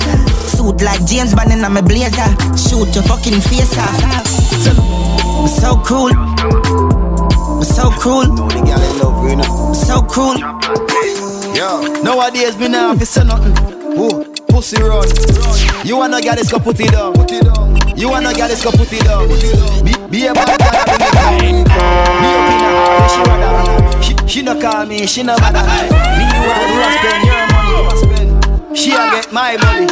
[SPEAKER 45] Suit like James Bond in my blazer. Shoot your fucking face off. I'm so cool. I'm so cool. I'm so cool.
[SPEAKER 61] Yo, nowadays me now fi say nothing. Whoa, pussy run. You wanna get this go put it down. Put it down. You wanna get this go put it down. Be, be a bad girl, bring it. Me up in her, she rather. She, she no call me, she no bother me. Me want to spend your money. She a get my money.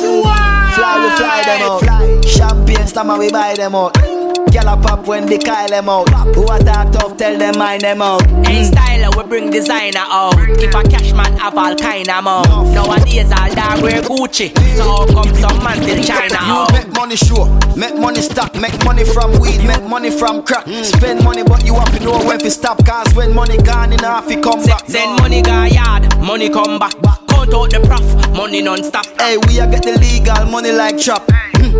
[SPEAKER 61] Fly we fly them out. Champagne stammer we buy them out. Gyal a pop when they call them out. Who a talk tough, tell them mind them out.
[SPEAKER 62] Hey, mm. styler, we bring designer out. If a cash man have all kind of mouth. Nowadays, all dog wear Gucci. So how come some man till China
[SPEAKER 61] You make money sure, make money stack, make money from weed, make money from crack. Mm. Spend money, but you have to know when to stop. Cause when money gone in half, it come back.
[SPEAKER 62] Send money go yard, money come back. Count out the prof, money non-stop.
[SPEAKER 61] Hey, we a get the legal money like chop.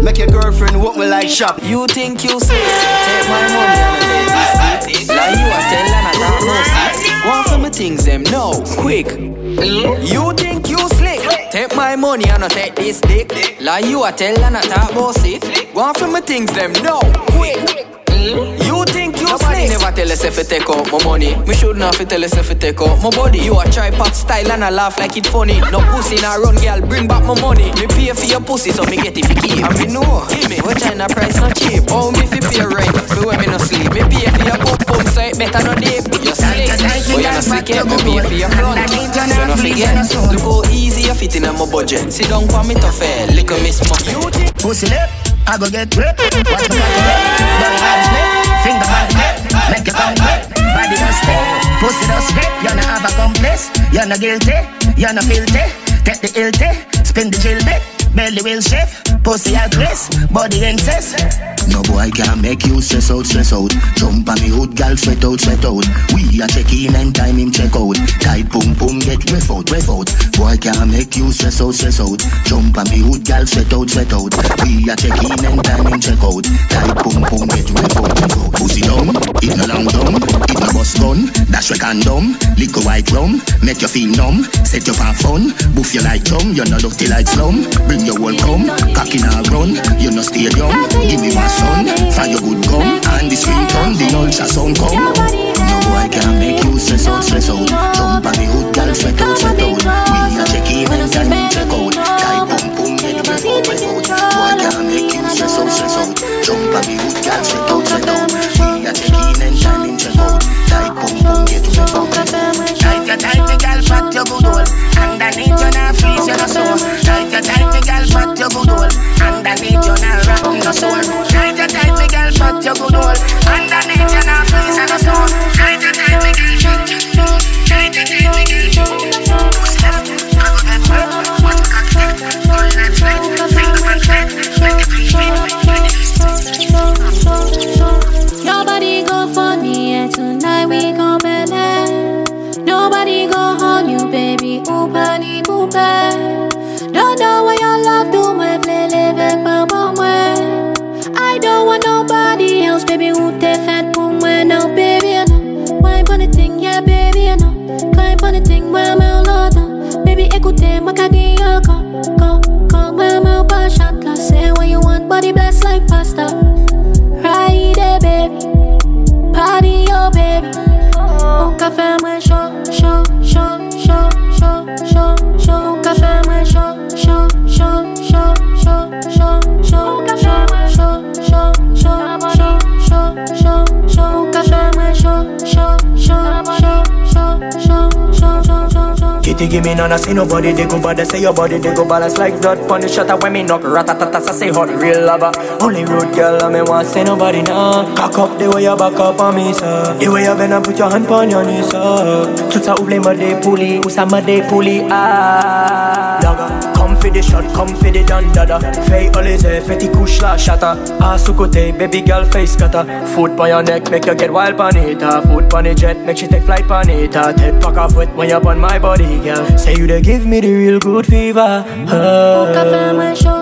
[SPEAKER 61] Make your girlfriend walk me like shop.
[SPEAKER 62] You think you slick? Take my money and take this dick. Like you a tell and I don't know some things them no quick. You think you slick? Take my money and I take this dick. Like you a tell and I talk it. Want some things them no quick. Think you Nobody slick? never tell us if it take out my money. Me should not tell us if it take out my body. You a try pop style and I laugh like it funny. No pussy na run, girl, bring back my money. Me pay for your pussy, so me get it for keep. And me know, give me what China price not cheap. Oh, me fi pay rent, fi when me no sleep. Me pay for your pump pump, so it better not deep. You slick, but you no slick yet. Me pay for your front, so no forget. Look how easy you fit in my budget. Sit down for me to fair, lick a miss muffin.
[SPEAKER 2] Pussy lip, I go get grip. Watch me body slip. Finger lip, make you come grip. Body don't stick, pussy don't skip. You no have a complex, you no guilty, you no filthy. Take the ilty, spin the jill bit. Belly will shift, pussy aggress, body incest.
[SPEAKER 28] No boy I can make you stress out, stress out. Jump on me hood, gal, sweat out, sweat out. We a check in and time him check out. Tight boom boom, get ref out, ref out. Boy I can make you stress out, stress out. Jump on me hood, gal, sweat out, sweat out. We a check in and time him check out. Tight boom boom, get ref out, ref out. Pussy down, it no long dumb, it no bust gun. Dash we condom, liquor white rum, make you feel numb. Set you for fun, boof you like chum. You no dirty like slum. Bring your whole come, cock in a run. You no stadium, give me one son. Your good gum and the sweet on the ultra sound come. No boy can make you stress out, stress out. Jump on the hood, girl, sweat out, sweat out.
[SPEAKER 15] Give me none, I see nobody They go I say your body They go balance like blood Punish shot when me knock Ratatata, I say hot real lover. Only road girl, I me want say nobody now Cock up the way you back up on me, sir. The way you bend and put your hand on your knee, sir. Tout ça oublie ma des poulies Où ça m'a des poulies, ah Daga Come for the shot, come for the dandada Fais olize, fais la À sous côté, baby girl face cutter. Foot by your neck, make you get wild panita Foot the jet, make she take flight panita Take back off with when you're on my body, girl. Say you they give me the real good fever. Uh.